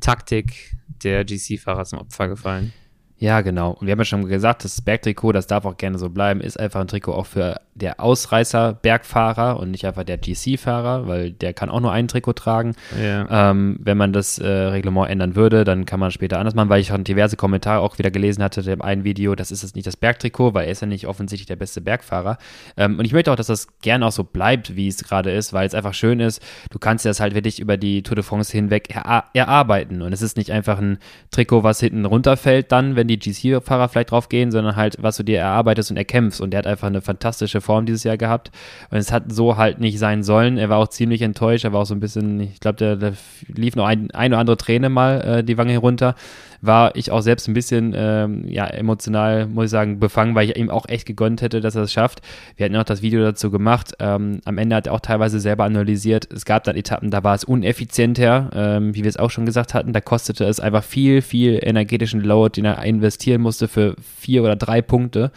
B: Taktik der GC-Fahrer zum Opfer gefallen.
A: Ja, genau. Und wir haben ja schon gesagt, das Bergtrikot, das darf auch gerne so bleiben, ist einfach ein Trikot auch für der Ausreißer Bergfahrer und nicht einfach der GC-Fahrer, weil der kann auch nur ein Trikot tragen. Ja. Ähm, wenn man das äh, Reglement ändern würde, dann kann man später anders machen, weil ich schon diverse Kommentare auch wieder gelesen hatte im einen Video, das ist jetzt nicht das Bergtrikot, weil er ist ja nicht offensichtlich der beste Bergfahrer. Ähm, und ich möchte auch, dass das gerne auch so bleibt, wie es gerade ist, weil es einfach schön ist. Du kannst das halt wirklich über die Tour de France hinweg er erarbeiten und es ist nicht einfach ein Trikot, was hinten runterfällt dann, wenn die GC-Fahrer vielleicht drauf gehen, sondern halt, was du dir erarbeitest und erkämpfst. Und der hat einfach eine fantastische Form dieses Jahr gehabt. Und es hat so halt nicht sein sollen. Er war auch ziemlich enttäuscht. Er war auch so ein bisschen, ich glaube, der, lief noch ein, ein oder andere Träne mal äh, die Wange herunter. War ich auch selbst ein bisschen ähm, ja, emotional, muss ich sagen, befangen, weil ich ihm auch echt gegönnt hätte, dass er es schafft. Wir hatten auch das Video dazu gemacht. Ähm, am Ende hat er auch teilweise selber analysiert. Es gab dann Etappen, da war es uneffizienter, ähm, wie wir es auch schon gesagt hatten. Da kostete es einfach viel, viel energetischen Load, den er investieren musste für vier oder drei Punkte.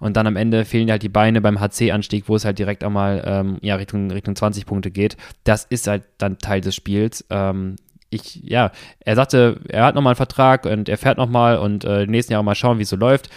A: Und dann am Ende fehlen halt die Beine beim HC-Anstieg, wo es halt direkt einmal ähm, ja, Richtung, Richtung 20 Punkte geht. Das ist halt dann Teil des Spiels. Ähm, ich, ja, er sagte, er hat nochmal einen Vertrag und er fährt nochmal und äh, nächsten Jahr mal schauen, wie es so läuft.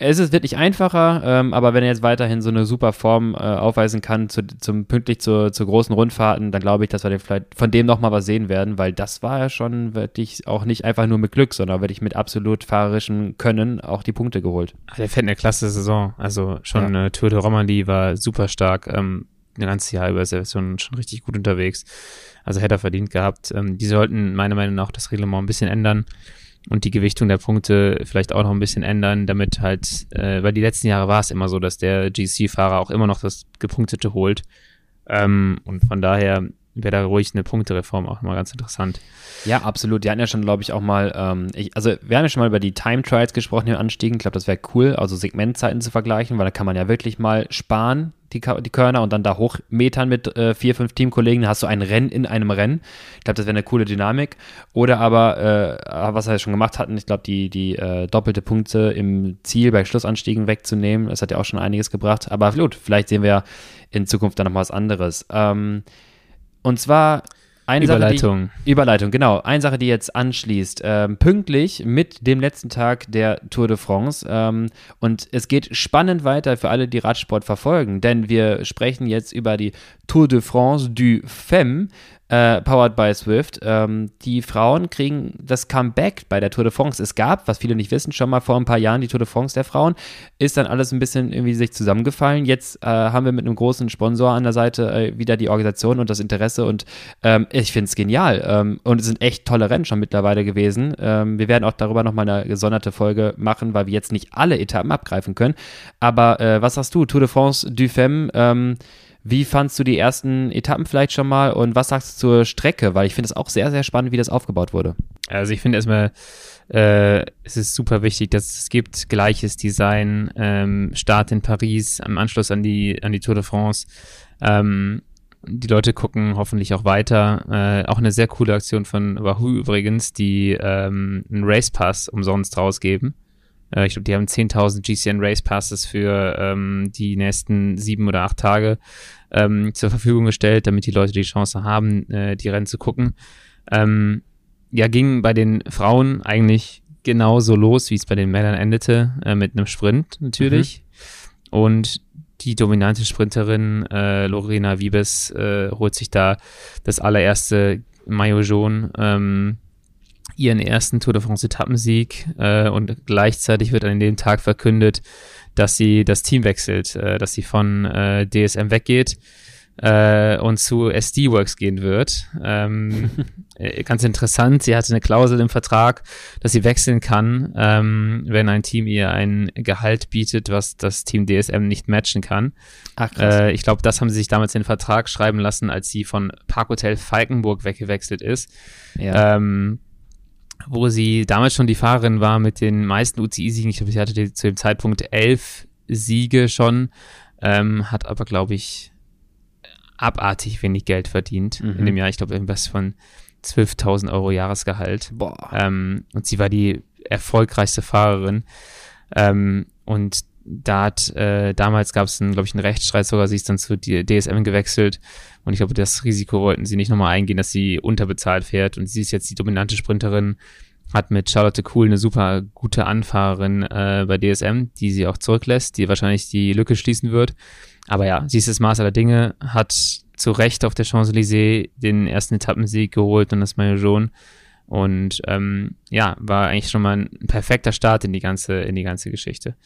A: Es ist wirklich einfacher, ähm, aber wenn er jetzt weiterhin so eine super Form äh, aufweisen kann, zu, zum, pünktlich zu, zu großen Rundfahrten, dann glaube ich, dass wir vielleicht von dem nochmal was sehen werden, weil das war ja schon wirklich auch nicht einfach nur mit Glück, sondern wirklich mit absolut fahrerischem Können auch die Punkte geholt.
B: Der fährt eine klasse Saison. Also schon ja. äh, Tour de Romandie war super stark. Ähm, ein ganzes Jahr über ist er schon, schon richtig gut unterwegs. Also hätte er verdient gehabt. Ähm, die sollten meiner Meinung nach das Reglement ein bisschen ändern und die Gewichtung der Punkte vielleicht auch noch ein bisschen ändern, damit halt, äh, weil die letzten Jahre war es immer so, dass der GC-Fahrer auch immer noch das Gepunktete holt. Ähm, und von daher wäre da ruhig eine Punktereform auch mal ganz interessant.
A: Ja, absolut. Die hatten ja schon, glaube ich, auch mal, ähm, ich, also wir haben ja schon mal über die Time Trials gesprochen, im Anstiegen. Ich glaube, das wäre cool, also Segmentzeiten zu vergleichen, weil da kann man ja wirklich mal sparen, die, die Körner, und dann da hochmetern mit äh, vier, fünf Teamkollegen. Dann hast du ein Rennen in einem Rennen. Ich glaube, das wäre eine coole Dynamik. Oder aber, äh, was wir ja schon gemacht hatten, ich glaube, die, die äh, doppelte Punkte im Ziel bei Schlussanstiegen wegzunehmen. Das hat ja auch schon einiges gebracht. Aber gut, vielleicht sehen wir ja in Zukunft dann noch was anderes. Ähm, und zwar eine
B: Überleitung.
A: Sache, die, Überleitung, genau. Eine Sache, die jetzt anschließt. Ähm, pünktlich mit dem letzten Tag der Tour de France. Ähm, und es geht spannend weiter für alle, die Radsport verfolgen, denn wir sprechen jetzt über die Tour de France du Femme äh, powered by Swift. Ähm, die Frauen kriegen das Comeback bei der Tour de France. Es gab, was viele nicht wissen, schon mal vor ein paar Jahren die Tour de France der Frauen. Ist dann alles ein bisschen irgendwie sich zusammengefallen. Jetzt äh, haben wir mit einem großen Sponsor an der Seite äh, wieder die Organisation und das Interesse und ähm, ich finde es genial. Ähm, und es sind echt tolle Rennen schon mittlerweile gewesen. Ähm, wir werden auch darüber nochmal eine gesonderte Folge machen, weil wir jetzt nicht alle Etappen abgreifen können. Aber äh, was sagst du? Tour de France du Femme, ähm, wie fandst du die ersten Etappen vielleicht schon mal und was sagst du zur Strecke? Weil ich finde es auch sehr, sehr spannend, wie das aufgebaut wurde.
B: Also ich finde erstmal, äh, es ist super wichtig, dass es gibt gleiches Design, ähm, Start in Paris, am Anschluss an die, an die Tour de France. Ähm, die Leute gucken hoffentlich auch weiter. Äh, auch eine sehr coole Aktion von Wahoo übrigens, die ähm, einen Race Pass umsonst rausgeben. Äh, ich glaube, die haben 10.000 GCN Race Passes für ähm, die nächsten sieben oder acht Tage ähm, zur Verfügung gestellt, damit die Leute die Chance haben, äh, die Rennen zu gucken. Ähm, ja, ging bei den Frauen eigentlich genauso los, wie es bei den Männern endete, äh, mit einem Sprint natürlich. Mhm. Und die dominante Sprinterin äh, Lorena Wiebes äh, holt sich da das allererste Maillot jaune ähm, ihren ersten Tour de France Etappensieg äh, und gleichzeitig wird an dem Tag verkündet, dass sie das Team wechselt, äh, dass sie von äh, DSM weggeht äh, und zu SD Works gehen wird. Ähm, äh, ganz interessant, sie hatte eine Klausel im Vertrag, dass sie wechseln kann, ähm, wenn ein Team ihr ein Gehalt bietet, was das Team DSM nicht matchen kann. Ach, äh, ich glaube, das haben sie sich damals in den Vertrag schreiben lassen, als sie von Parkhotel Falkenburg weggewechselt ist. Ja. Ähm, wo sie damals schon die Fahrerin war mit den meisten UCI-Siegen. Ich glaube, sie hatte zu dem Zeitpunkt elf Siege schon, ähm, hat aber, glaube ich, abartig wenig Geld verdient mhm. in dem Jahr. Ich glaube, irgendwas von 12.000 Euro Jahresgehalt. Boah. Ähm, und sie war die erfolgreichste Fahrerin. Ähm, und da hat, äh, damals gab es, glaube ich, einen Rechtsstreit sogar, sie ist dann zu DSM gewechselt und ich glaube, das Risiko wollten sie nicht nochmal eingehen, dass sie unterbezahlt fährt und sie ist jetzt die dominante Sprinterin hat mit Charlotte Cool eine super gute Anfahrerin äh, bei DSM, die sie auch zurücklässt, die wahrscheinlich die Lücke schließen wird. Aber ja, sie ist das Maß aller Dinge, hat zu Recht auf der Champs-Élysées den ersten Etappensieg geholt und das Maillot. Und ähm, ja, war eigentlich schon mal ein perfekter Start in die ganze, in die ganze Geschichte.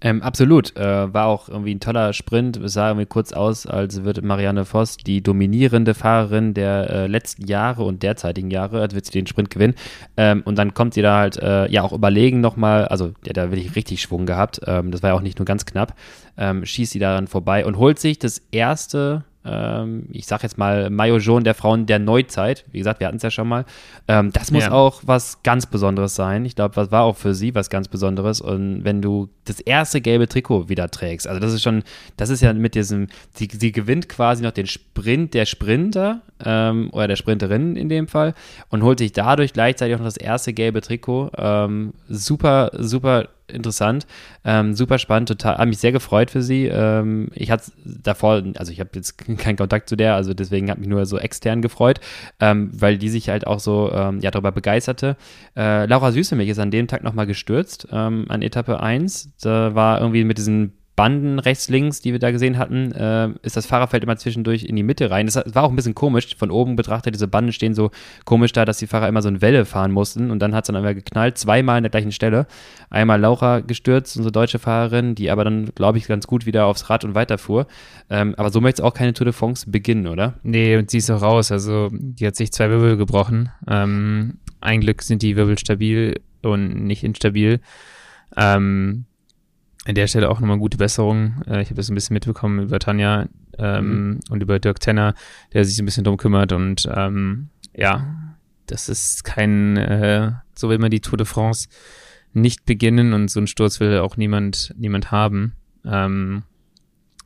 A: Ähm, absolut. Äh, war auch irgendwie ein toller Sprint. Es sah irgendwie kurz aus, als wird Marianne Voss die dominierende Fahrerin der äh, letzten Jahre und derzeitigen Jahre, als wird sie den Sprint gewinnen. Ähm, und dann kommt sie da halt, äh, ja, auch überlegen nochmal, also ja, da wirklich richtig Schwung gehabt. Ähm, das war ja auch nicht nur ganz knapp. Ähm, schießt sie daran vorbei und holt sich das erste ich sag jetzt mal Mayo der Frauen der Neuzeit. Wie gesagt, wir hatten es ja schon mal. Ähm, das muss ja. auch was ganz Besonderes sein. Ich glaube, das war auch für sie was ganz Besonderes. Und wenn du das erste gelbe Trikot wieder trägst, also das ist schon, das ist ja mit diesem, sie, sie gewinnt quasi noch den Sprint der Sprinter ähm, oder der Sprinterin in dem Fall und holt sich dadurch gleichzeitig auch noch das erste gelbe Trikot. Ähm, super, super interessant, ähm, super spannend, total, habe mich sehr gefreut für sie. Ähm, ich hatte davor, also ich habe jetzt keinen Kontakt zu der, also deswegen hat mich nur so extern gefreut, ähm, weil die sich halt auch so ähm, ja darüber begeisterte. Äh, Laura Süßemich ist an dem Tag nochmal gestürzt, ähm, an Etappe 1. Da war irgendwie mit diesen Banden rechts, links, die wir da gesehen hatten, äh, ist das Fahrerfeld immer zwischendurch in die Mitte rein. Das war auch ein bisschen komisch. Von oben betrachtet, diese Banden stehen so komisch da, dass die Fahrer immer so eine Welle fahren mussten. Und dann hat es dann einmal geknallt, zweimal an der gleichen Stelle. Einmal Laura gestürzt, unsere deutsche Fahrerin, die aber dann, glaube ich, ganz gut wieder aufs Rad und weiterfuhr. Ähm, aber so möchte es auch keine Tour de France beginnen, oder?
B: Nee, und sie ist auch raus. Also, die hat sich zwei Wirbel gebrochen. Ähm, ein Glück sind die Wirbel stabil und nicht instabil. Ähm, an der Stelle auch nochmal gute Besserung. Äh, ich habe das ein bisschen mitbekommen über Tanja ähm, mhm. und über Dirk Tenner, der sich ein bisschen drum kümmert. Und ähm, ja, das ist kein, äh, so will man die Tour de France nicht beginnen und so einen Sturz will auch niemand, niemand haben. Ähm,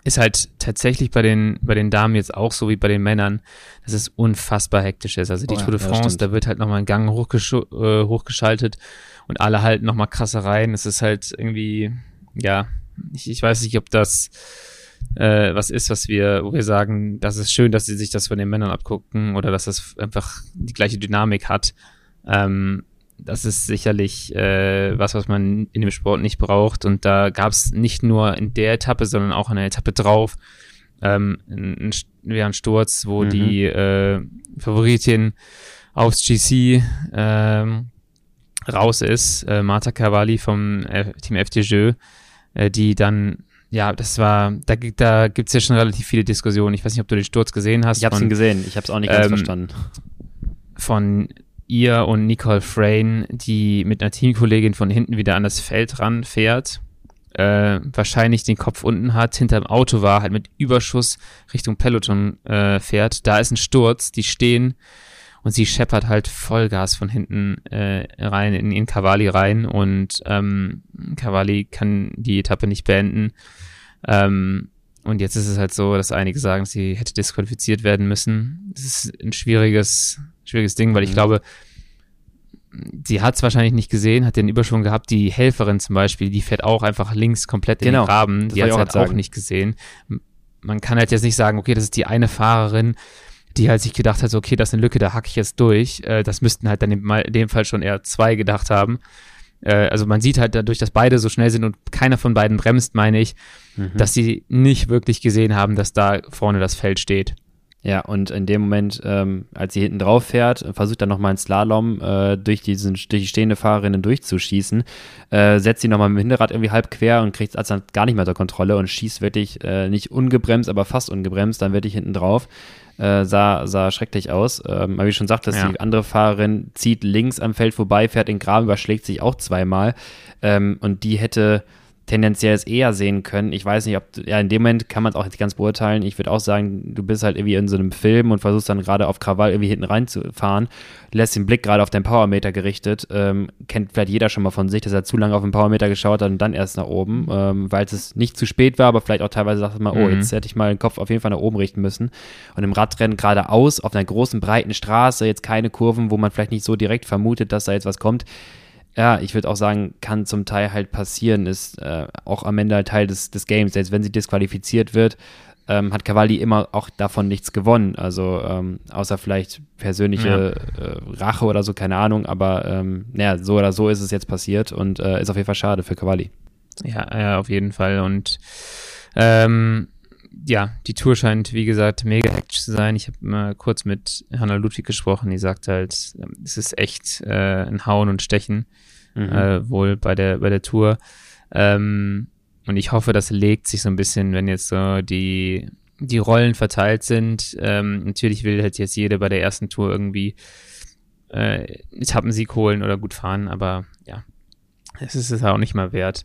B: ist halt tatsächlich bei den, bei den Damen jetzt auch so wie bei den Männern, dass es unfassbar hektisch ist. Also die oh ja, Tour de France, ja, da wird halt nochmal ein Gang hochgesch äh, hochgeschaltet und alle halten nochmal krasse Reihen. Es ist halt irgendwie, ja, ich, ich weiß nicht, ob das äh, was ist, was wir, wo wir sagen, das ist schön, dass sie sich das von den Männern abgucken oder dass das einfach die gleiche Dynamik hat. Ähm, das ist sicherlich äh, was, was man in dem Sport nicht braucht. Und da gab es nicht nur in der Etappe, sondern auch in der Etappe drauf ähm, einen, einen Sturz, wo mhm. die äh, Favoritin aufs GC ähm, raus ist, äh, Marta Cavalli vom äh, Team FDJ äh, die dann, ja, das war, da, da gibt es ja schon relativ viele Diskussionen. Ich weiß nicht, ob du den Sturz gesehen hast.
A: Ich habe ihn gesehen, ich habe es auch nicht ganz ähm, verstanden.
B: Von ihr und Nicole Frayne, die mit einer Teamkollegin von hinten wieder an das Feld ranfährt. Äh, wahrscheinlich den Kopf unten hat, hinter dem Auto war, halt mit Überschuss Richtung Peloton äh, fährt. Da ist ein Sturz, die stehen und sie scheppert halt Vollgas von hinten äh, rein in, in Cavalli rein und ähm, Cavalli kann die Etappe nicht beenden. Ähm, und jetzt ist es halt so, dass einige sagen, sie hätte disqualifiziert werden müssen. Das ist ein schwieriges, schwieriges Ding, weil ich mhm. glaube, sie hat es wahrscheinlich nicht gesehen, hat den Überschwung gehabt. Die Helferin zum Beispiel, die fährt auch einfach links komplett in genau, den Graben. Die hat es halt auch nicht gesehen. Man kann halt jetzt nicht sagen, okay, das ist die eine Fahrerin, die halt sich gedacht hat, so, okay, das ist eine Lücke, da hacke ich jetzt durch. Äh, das müssten halt dann in dem Fall schon eher zwei gedacht haben. Äh, also man sieht halt dadurch, dass beide so schnell sind und keiner von beiden bremst, meine ich, mhm. dass sie nicht wirklich gesehen haben, dass da vorne das Feld steht.
A: Ja, und in dem Moment, ähm, als sie hinten drauf fährt, versucht dann nochmal ein Slalom äh, durch, diesen, durch die stehende Fahrerin durchzuschießen, äh, setzt sie nochmal mit dem Hinterrad irgendwie halb quer und kriegt es dann gar nicht mehr unter Kontrolle und schießt wirklich äh, nicht ungebremst, aber fast ungebremst, dann wirklich hinten drauf. Äh, sah, sah schrecklich aus. Ähm, aber wie schon sagt, dass ja. die andere Fahrerin zieht links am Feld vorbei, fährt den Graben, überschlägt sich auch zweimal. Ähm, und die hätte tendenziell es eher sehen können. Ich weiß nicht, ob, ja, in dem Moment kann man es auch nicht ganz beurteilen. Ich würde auch sagen, du bist halt irgendwie in so einem Film und versuchst dann gerade auf Krawall irgendwie hinten reinzufahren, lässt den Blick gerade auf deinen Powermeter gerichtet, ähm, kennt vielleicht jeder schon mal von sich, dass er zu lange auf den Powermeter geschaut hat und dann erst nach oben, ähm, weil es nicht zu spät war, aber vielleicht auch teilweise sagt man, oh, mhm. jetzt hätte ich mal den Kopf auf jeden Fall nach oben richten müssen. Und im Radrennen geradeaus auf einer großen, breiten Straße, jetzt keine Kurven, wo man vielleicht nicht so direkt vermutet, dass da jetzt was kommt, ja, ich würde auch sagen, kann zum Teil halt passieren, ist äh, auch am Ende halt Teil des, des Games. Selbst wenn sie disqualifiziert wird, ähm, hat Cavalli immer auch davon nichts gewonnen. Also ähm, außer vielleicht persönliche ja. äh, Rache oder so, keine Ahnung. Aber ähm, naja, so oder so ist es jetzt passiert und äh, ist auf jeden Fall schade für Cavalli.
B: Ja, ja auf jeden Fall. Und ähm, ja, die Tour scheint, wie gesagt, mega hektisch zu sein. Ich habe mal kurz mit Hanna Ludwig gesprochen, die sagt halt, es ist echt äh, ein Hauen und Stechen, mhm. äh, wohl bei der, bei der Tour. Ähm, und ich hoffe, das legt sich so ein bisschen, wenn jetzt so die, die Rollen verteilt sind. Ähm, natürlich will halt jetzt jeder bei der ersten Tour irgendwie äh, Etappensieg holen oder gut fahren, aber ja, es ist es auch nicht mal wert.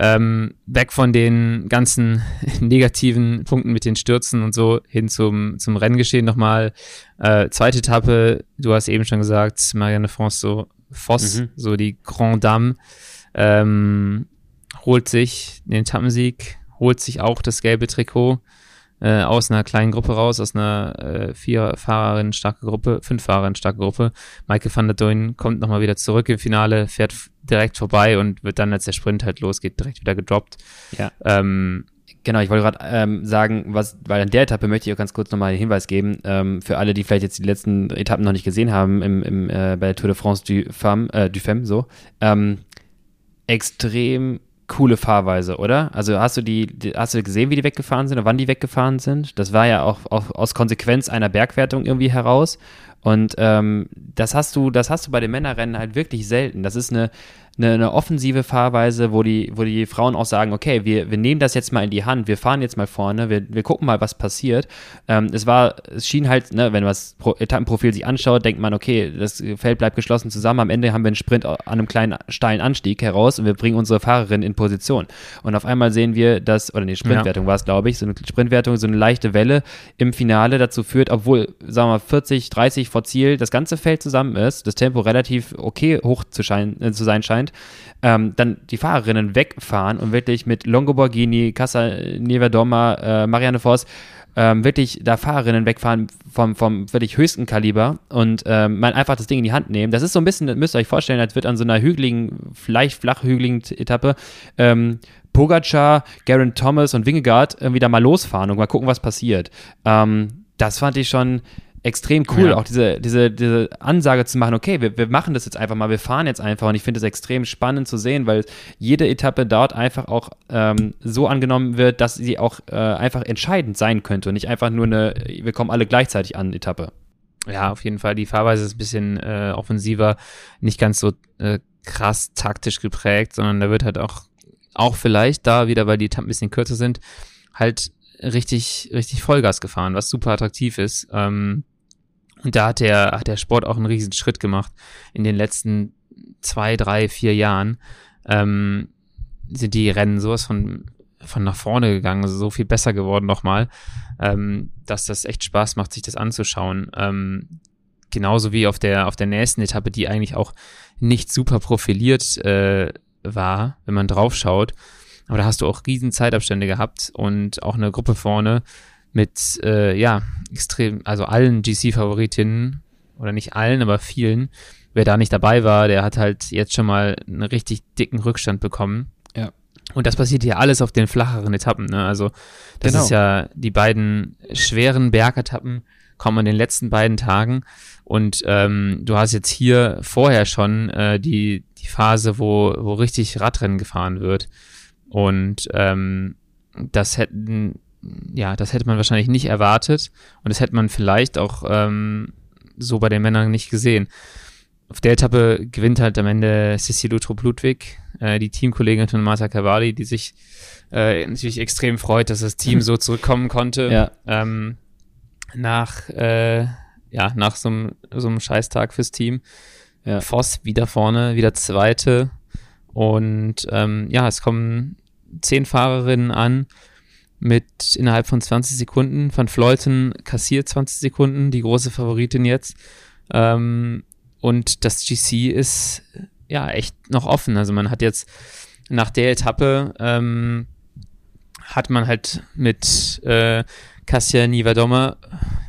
B: Ähm, weg von den ganzen negativen Punkten mit den Stürzen und so hin zum, zum Renngeschehen nochmal. Äh, zweite Etappe, du hast eben schon gesagt, Marianne François Voss, mhm. so die Grand Dame. Ähm, holt sich den Etappensieg, holt sich auch das gelbe Trikot äh, aus einer kleinen Gruppe raus, aus einer äh, vier Fahrerinnen starke Gruppe, fünf Fahrerinnen starke Gruppe. Michael van der Duyn kommt nochmal wieder zurück im Finale, fährt direkt vorbei und wird dann, als der Sprint halt losgeht, direkt wieder gedroppt.
A: Ja. Ähm, Genau, ich wollte gerade ähm, sagen, was, weil an der Etappe möchte ich auch ganz kurz nochmal einen Hinweis geben, ähm, für alle, die vielleicht jetzt die letzten Etappen noch nicht gesehen haben, im, im, äh, bei der Tour de France du Femme, äh, du Femme so, ähm, extrem coole Fahrweise, oder? Also hast du die, die, hast du gesehen, wie die weggefahren sind oder wann die weggefahren sind? Das war ja auch, auch aus Konsequenz einer Bergwertung irgendwie heraus. Und ähm, das hast du, das hast du bei den Männerrennen halt wirklich selten. Das ist eine, eine, eine, offensive Fahrweise, wo die, wo die Frauen auch sagen, okay, wir, wir nehmen das jetzt mal in die Hand, wir fahren jetzt mal vorne, wir, wir gucken mal, was passiert. Ähm, es war, es schien halt, ne, wenn man das Pro Etappenprofil sich anschaut, denkt man, okay, das Feld bleibt geschlossen zusammen. Am Ende haben wir einen Sprint an einem kleinen steilen Anstieg heraus und wir bringen unsere Fahrerin in Position. Und auf einmal sehen wir, dass, oder nee, Sprintwertung ja. war es, glaube ich, so eine Sprintwertung, so eine leichte Welle im Finale dazu führt, obwohl, sagen wir mal, 40, 30 vor Ziel das ganze Feld zusammen ist, das Tempo relativ okay hoch zu, schein, äh, zu sein scheint ähm, dann die Fahrerinnen wegfahren und wirklich mit Longo Borghini, Casa Neverdoma, äh, Marianne Voss, ähm, wirklich da Fahrerinnen wegfahren vom, vom wirklich höchsten Kaliber und ähm, man einfach das Ding in die Hand nehmen. Das ist so ein bisschen, das müsst ihr euch vorstellen, als wird an so einer hügeligen, vielleicht flach hügeligen Etappe ähm, Pogacar, Garen Thomas und Wingegaard irgendwie da mal losfahren und mal gucken, was passiert. Ähm, das fand ich schon extrem cool, ja. auch diese, diese, diese Ansage zu machen, okay, wir, wir machen das jetzt einfach mal, wir fahren jetzt einfach und ich finde es extrem spannend zu sehen, weil jede Etappe dort einfach auch ähm, so angenommen wird, dass sie auch äh, einfach entscheidend sein könnte und nicht einfach nur eine, wir kommen alle gleichzeitig an Etappe.
B: Ja, auf jeden Fall. Die Fahrweise ist ein bisschen äh, offensiver, nicht ganz so äh, krass taktisch geprägt, sondern da wird halt auch, auch vielleicht da wieder, weil die Etappen ein bisschen kürzer sind, halt richtig, richtig Vollgas gefahren, was super attraktiv ist. Ähm, und da hat der, hat der Sport auch einen riesen Schritt gemacht. In den letzten zwei, drei, vier Jahren ähm, sind die Rennen sowas von, von nach vorne gegangen, also so viel besser geworden nochmal, ähm, dass das echt Spaß macht, sich das anzuschauen. Ähm, genauso wie auf der, auf der nächsten Etappe, die eigentlich auch nicht super profiliert äh, war, wenn man draufschaut. Aber da hast du auch riesen Zeitabstände gehabt und auch eine Gruppe vorne mit, äh, ja, extrem, also allen GC-Favoritinnen, oder nicht allen, aber vielen. Wer da nicht dabei war, der hat halt jetzt schon mal einen richtig dicken Rückstand bekommen.
A: Ja.
B: Und das passiert hier alles auf den flacheren Etappen. Ne? Also das genau. ist ja die beiden schweren Bergetappen kommen an den letzten beiden Tagen. Und ähm, du hast jetzt hier vorher schon äh, die, die Phase, wo, wo richtig Radrennen gefahren wird. Und ähm, das hätten ja, das hätte man wahrscheinlich nicht erwartet und das hätte man vielleicht auch ähm, so bei den Männern nicht gesehen. Auf der Etappe gewinnt halt am Ende Cecil Utrup Ludwig, äh, die Teamkollegin von Marta Cavalli, die sich äh, natürlich extrem freut, dass das Team so zurückkommen konnte.
A: Ja.
B: Ähm, nach, äh, ja, nach so einem, so einem Scheißtag fürs Team. Ja. Voss wieder vorne, wieder Zweite. Und ähm, ja, es kommen zehn Fahrerinnen an mit innerhalb von 20 Sekunden. Van Fleuten kassiert 20 Sekunden, die große Favoritin jetzt. Ähm, und das GC ist ja echt noch offen. Also man hat jetzt nach der Etappe ähm, hat man halt mit äh, Kasia Nivadoma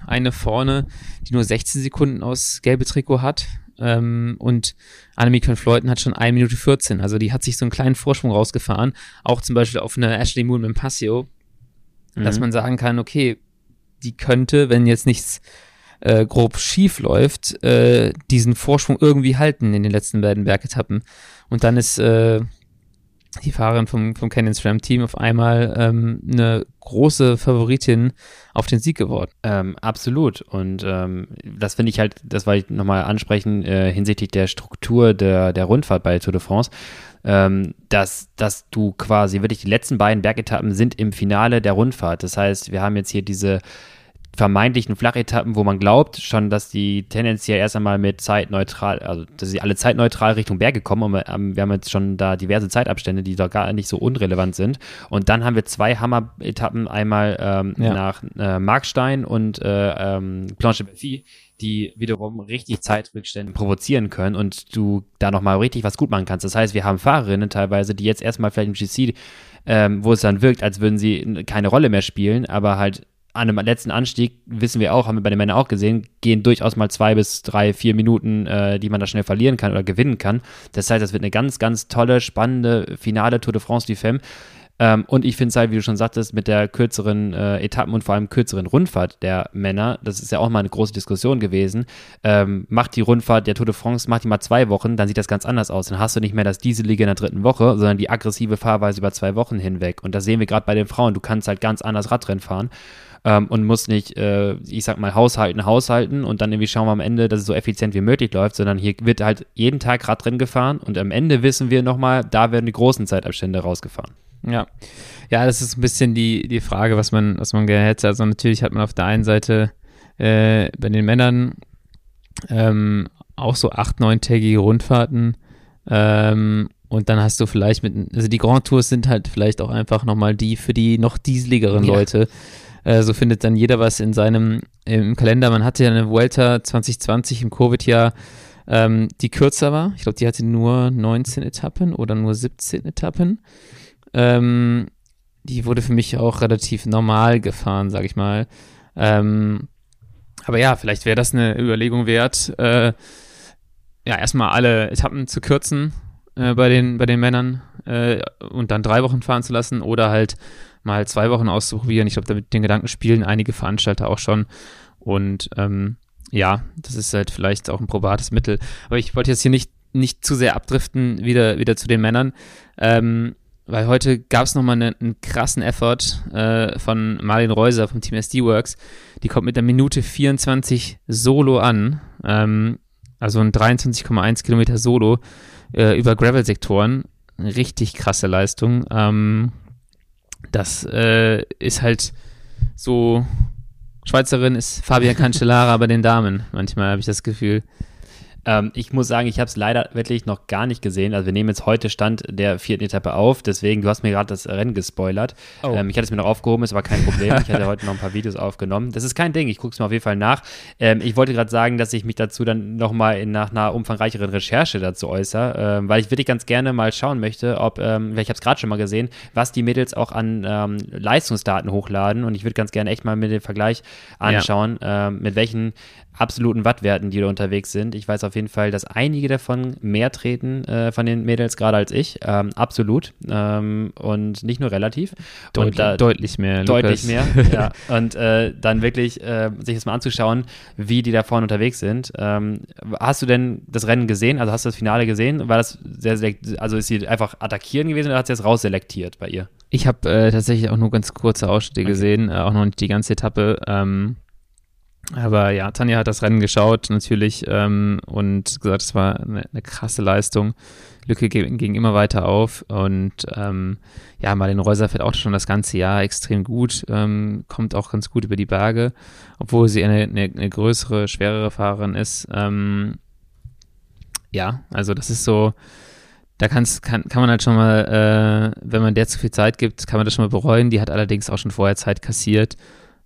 B: eine vorne, die nur 16 Sekunden aus gelbe Trikot hat. Ähm, und Annemiek van Fleuten hat schon 1 Minute 14. Also die hat sich so einen kleinen Vorsprung rausgefahren. Auch zum Beispiel auf eine Ashley Moon mit Passio, mhm. dass man sagen kann, okay, die könnte, wenn jetzt nichts äh, grob schief läuft, äh, diesen Vorsprung irgendwie halten in den letzten beiden Bergetappen. Und dann ist äh, die Fahrerin vom, vom Canyon SRAM Team auf einmal ähm, eine große Favoritin auf den Sieg geworden.
A: Ähm, absolut. Und ähm, das finde ich halt, das wollte ich nochmal ansprechen, äh, hinsichtlich der Struktur der, der Rundfahrt bei Tour de France, ähm, dass, dass du quasi wirklich die letzten beiden Bergetappen sind im Finale der Rundfahrt. Das heißt, wir haben jetzt hier diese vermeintlichen Flachetappen, wo man glaubt schon, dass die tendenziell erst einmal mit zeitneutral, also dass sie alle zeitneutral Richtung Berge kommen und wir haben jetzt schon da diverse Zeitabstände, die doch gar nicht so unrelevant sind. Und dann haben wir zwei Hammer-Etappen, einmal ähm, ja. nach äh, Markstein und äh, ähm, Planche Belfi, die wiederum richtig Zeitrückstände provozieren können und du da nochmal richtig was gut machen kannst. Das heißt, wir haben Fahrerinnen teilweise, die jetzt erstmal vielleicht im GC ähm, wo es dann wirkt, als würden sie keine Rolle mehr spielen, aber halt an einem letzten Anstieg, wissen wir auch, haben wir bei den Männern auch gesehen, gehen durchaus mal zwei bis drei, vier Minuten, äh, die man da schnell verlieren kann oder gewinnen kann. Das heißt, das wird eine ganz, ganz tolle, spannende Finale Tour de France du Femme. Ähm, und ich finde es halt, wie du schon sagtest, mit der kürzeren äh, Etappen und vor allem kürzeren Rundfahrt der Männer, das ist ja auch mal eine große Diskussion gewesen, ähm, macht die Rundfahrt der Tour de France, macht die mal zwei Wochen, dann sieht das ganz anders aus. Dann hast du nicht mehr das Dieselige in der dritten Woche, sondern die aggressive Fahrweise über zwei Wochen hinweg. Und das sehen wir gerade bei den Frauen. Du kannst halt ganz anders Radrennen fahren ähm, und muss nicht, äh, ich sag mal, haushalten, haushalten und dann irgendwie schauen wir am Ende, dass es so effizient wie möglich läuft, sondern hier wird halt jeden Tag Radrennen gefahren und am Ende wissen wir nochmal, da werden die großen Zeitabstände rausgefahren.
B: Ja. Ja, das ist ein bisschen die, die Frage, was man, was man gerne hätte. Also natürlich hat man auf der einen Seite äh, bei den Männern ähm, auch so acht, neuntägige Rundfahrten. Ähm, und dann hast du vielleicht mit, also die Grand Tours sind halt vielleicht auch einfach nochmal die für die noch dieseligeren ja. Leute. Äh, so findet dann jeder was in seinem im Kalender. Man hatte ja eine Vuelta 2020 im Covid-Jahr, ähm, die kürzer war. Ich glaube, die hatte nur 19 Etappen oder nur 17 Etappen. Ähm, die wurde für mich auch relativ normal gefahren, sag ich mal. Ähm, aber ja, vielleicht wäre das eine Überlegung wert, äh, ja, erstmal alle Etappen zu kürzen äh, bei, den, bei den Männern äh, und dann drei Wochen fahren zu lassen oder halt mal zwei Wochen auszuprobieren. Ich glaube, damit den Gedanken spielen einige Veranstalter auch schon. Und ähm, ja, das ist halt vielleicht auch ein probates Mittel. Aber ich wollte jetzt hier nicht, nicht zu sehr abdriften, wieder, wieder zu den Männern. Ähm, weil heute gab es nochmal einen, einen krassen Effort äh, von Marlin Reuser vom Team SD Works. Die kommt mit der Minute 24 Solo an. Ähm, also ein 23,1 Kilometer Solo äh, über Gravel-Sektoren. Richtig krasse Leistung. Ähm, das äh, ist halt so. Schweizerin ist Fabian Cancellara bei den Damen. Manchmal habe ich das Gefühl.
A: Ähm, ich muss sagen, ich habe es leider wirklich noch gar nicht gesehen. Also wir nehmen jetzt heute Stand der vierten Etappe auf. Deswegen, du hast mir gerade das Rennen gespoilert. Oh. Ähm, ich hatte es mir noch aufgehoben, ist aber kein Problem. Ich hatte heute noch ein paar Videos aufgenommen. Das ist kein Ding, ich gucke es mir auf jeden Fall nach. Ähm, ich wollte gerade sagen, dass ich mich dazu dann nochmal nach einer umfangreicheren Recherche dazu äußere, ähm, weil ich wirklich ganz gerne mal schauen möchte, ob, ähm, ich habe es gerade schon mal gesehen, was die Mädels auch an ähm, Leistungsdaten hochladen. Und ich würde ganz gerne echt mal mit dem Vergleich anschauen, ja. mit welchen absoluten Wattwerten, die da unterwegs sind. Ich weiß auf jeden Fall, dass einige davon mehr treten äh, von den Mädels gerade als ich. Ähm, absolut. Ähm, und nicht nur relativ.
B: Deutlich, da, deutlich mehr.
A: Deutlich mehr, ja. Und äh, dann wirklich äh, sich das mal anzuschauen, wie die da vorne unterwegs sind. Ähm, hast du denn das Rennen gesehen? Also hast du das Finale gesehen? War das sehr, sehr also ist sie einfach attackieren gewesen oder hat sie das rausselektiert bei ihr?
B: Ich habe äh, tatsächlich auch nur ganz kurze Ausschnitte okay. gesehen, äh, auch noch nicht die ganze Etappe. Aber ja, Tanja hat das Rennen geschaut natürlich ähm, und gesagt, es war eine, eine, krasse Leistung. Lücke ging immer weiter auf und ähm, ja, Marlene Reuser fährt auch schon das ganze Jahr extrem gut, ähm, kommt auch ganz gut über die Berge, obwohl sie eine, eine, eine größere, schwerere Fahrerin ist. Ähm, ja, also das ist so, da kann's, kann, kann man halt schon mal, äh, wenn man der zu viel Zeit gibt, kann man das schon mal bereuen. Die hat allerdings auch schon vorher Zeit kassiert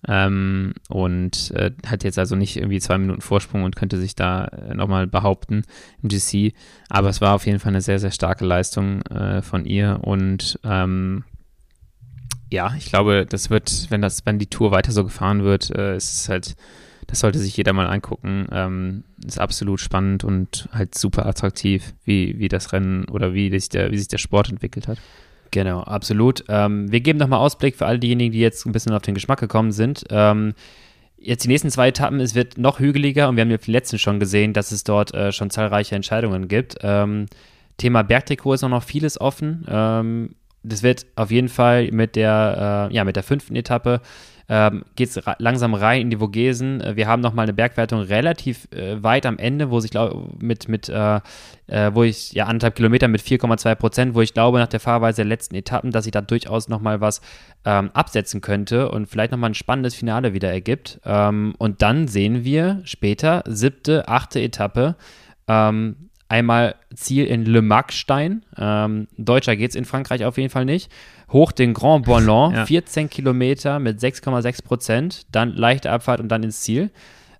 B: ähm, und äh, hat jetzt also nicht irgendwie zwei Minuten Vorsprung und könnte sich da äh, nochmal behaupten im GC. Aber es war auf jeden Fall eine sehr, sehr starke Leistung äh, von ihr und ähm, ja, ich glaube, das wird, wenn das, wenn die Tour weiter so gefahren wird, äh, ist es halt, das sollte sich jeder mal angucken. Ähm, ist absolut spannend und halt super attraktiv, wie, wie das Rennen oder wie sich der, wie sich der Sport entwickelt hat.
A: Genau, absolut. Ähm, wir geben nochmal Ausblick für all diejenigen, die jetzt ein bisschen auf den Geschmack gekommen sind. Ähm, jetzt die nächsten zwei Etappen, es wird noch hügeliger und wir haben ja die letzten schon gesehen, dass es dort äh, schon zahlreiche Entscheidungen gibt. Ähm, Thema Bergtrikot ist auch noch vieles offen. Ähm, das wird auf jeden Fall mit der, äh, ja, mit der fünften Etappe ähm, geht es langsam rein in die Vogesen. Äh, wir haben nochmal eine Bergwertung relativ äh, weit am Ende, wo ich glaube, mit, mit äh, äh, wo ich, ja, anderthalb Kilometer mit 4,2 Prozent, wo ich glaube, nach der Fahrweise der letzten Etappen, dass sich da durchaus nochmal was ähm, absetzen könnte und vielleicht nochmal ein spannendes Finale wieder ergibt. Ähm, und dann sehen wir später, siebte, achte Etappe, ähm, einmal Ziel in Le Marcstein. Ähm, Deutscher geht es in Frankreich auf jeden Fall nicht hoch den Grand Ballon, ja. 14 Kilometer mit 6,6 Prozent, dann leichte Abfahrt und dann ins Ziel.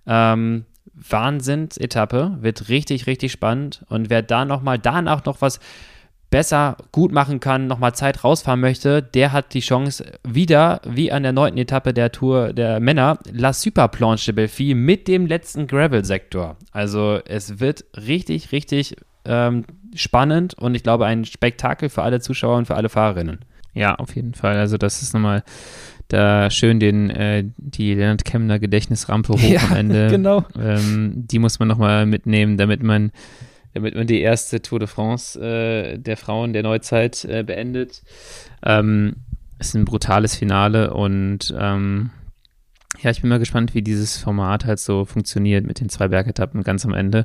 A: Ähm, Wahnsinns-Etappe, wird richtig, richtig spannend. Und wer da nochmal, danach noch was besser gut machen kann, nochmal Zeit rausfahren möchte, der hat die Chance, wieder, wie an der neunten Etappe der Tour der Männer, La Superplanche de Belfi mit dem letzten Gravel-Sektor. Also es wird richtig, richtig ähm, spannend und ich glaube ein Spektakel für alle Zuschauer und für alle Fahrerinnen.
B: Ja, auf jeden Fall. Also das ist nochmal da schön den, äh, die Leonard Kemner Gedächtnisrampe hoch ja, am Ende.
A: genau.
B: Ähm, die muss man nochmal mitnehmen, damit man, damit man die erste Tour de France äh, der Frauen der Neuzeit äh, beendet. Ähm, ist ein brutales Finale und ähm, ja, ich bin mal gespannt, wie dieses Format halt so funktioniert mit den zwei Bergetappen ganz am Ende.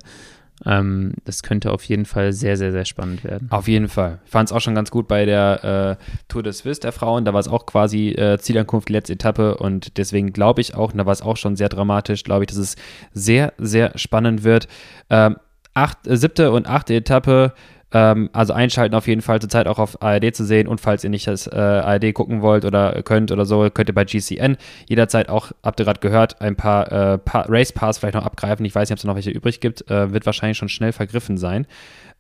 B: Ähm, das könnte auf jeden Fall sehr, sehr, sehr spannend werden.
A: Auf jeden Fall. Ich fand es auch schon ganz gut bei der äh, Tour de Suisse der Frauen. Da war es auch quasi äh, Zielankunft, letzte Etappe. Und deswegen glaube ich auch, und da war es auch schon sehr dramatisch, glaube ich, dass es sehr, sehr spannend wird. Ähm, acht, äh, siebte und achte Etappe ähm, also einschalten auf jeden Fall zurzeit auch auf ARD zu sehen und falls ihr nicht das äh, ARD gucken wollt oder könnt oder so, könnt ihr bei GCN jederzeit auch, habt ihr gerade gehört, ein paar, äh, pa Race Pass vielleicht noch abgreifen. Ich weiß nicht, ob es noch welche übrig gibt. Äh, wird wahrscheinlich schon schnell vergriffen sein.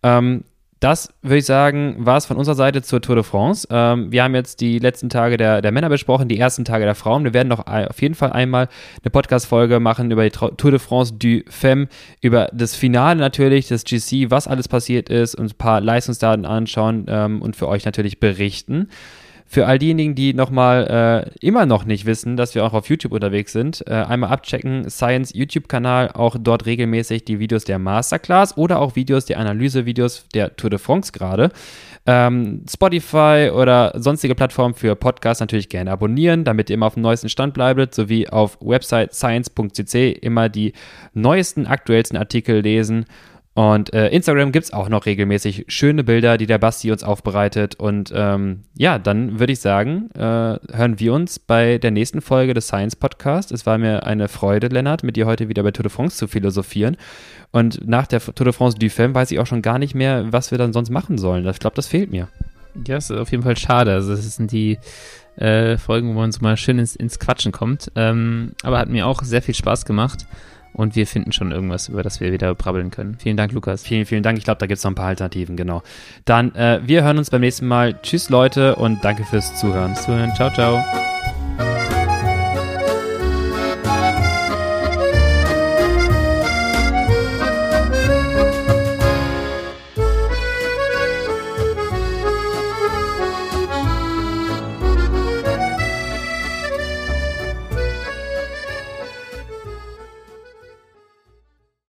A: Ähm, das würde ich sagen, war es von unserer Seite zur Tour de France. Ähm, wir haben jetzt die letzten Tage der, der Männer besprochen, die ersten Tage der Frauen. Wir werden noch auf jeden Fall einmal eine Podcast-Folge machen über die Tour de France du Femme, über das Finale natürlich, das GC, was alles passiert ist und ein paar Leistungsdaten anschauen ähm, und für euch natürlich berichten. Für all diejenigen, die nochmal äh, immer noch nicht wissen, dass wir auch auf YouTube unterwegs sind, äh, einmal abchecken, Science YouTube-Kanal, auch dort regelmäßig die Videos der Masterclass oder auch Videos, die Analysevideos der Tour de France gerade. Ähm, Spotify oder sonstige Plattformen für Podcasts natürlich gerne abonnieren, damit ihr immer auf dem neuesten Stand bleibt, sowie auf Website science.cc immer die neuesten, aktuellsten Artikel lesen und äh, Instagram gibt es auch noch regelmäßig schöne Bilder, die der Basti uns aufbereitet. Und ähm, ja, dann würde ich sagen, äh, hören wir uns bei der nächsten Folge des Science Podcast. Es war mir eine Freude, Lennart, mit dir heute wieder bei Tour de France zu philosophieren. Und nach der Tour de France du Femme weiß ich auch schon gar nicht mehr, was wir dann sonst machen sollen. Ich glaube, das fehlt mir.
B: Ja, ist auf jeden Fall schade. Also, das sind die äh, Folgen, wo man so mal schön ins, ins Quatschen kommt. Ähm, aber hat mir auch sehr viel Spaß gemacht. Und wir finden schon irgendwas, über das wir wieder brabbeln können. Vielen Dank, Lukas.
A: Vielen, vielen Dank. Ich glaube, da gibt es noch ein paar Alternativen, genau. Dann, äh, wir hören uns beim nächsten Mal. Tschüss, Leute, und danke fürs Zuhören.
B: Zuhören. Ciao, ciao.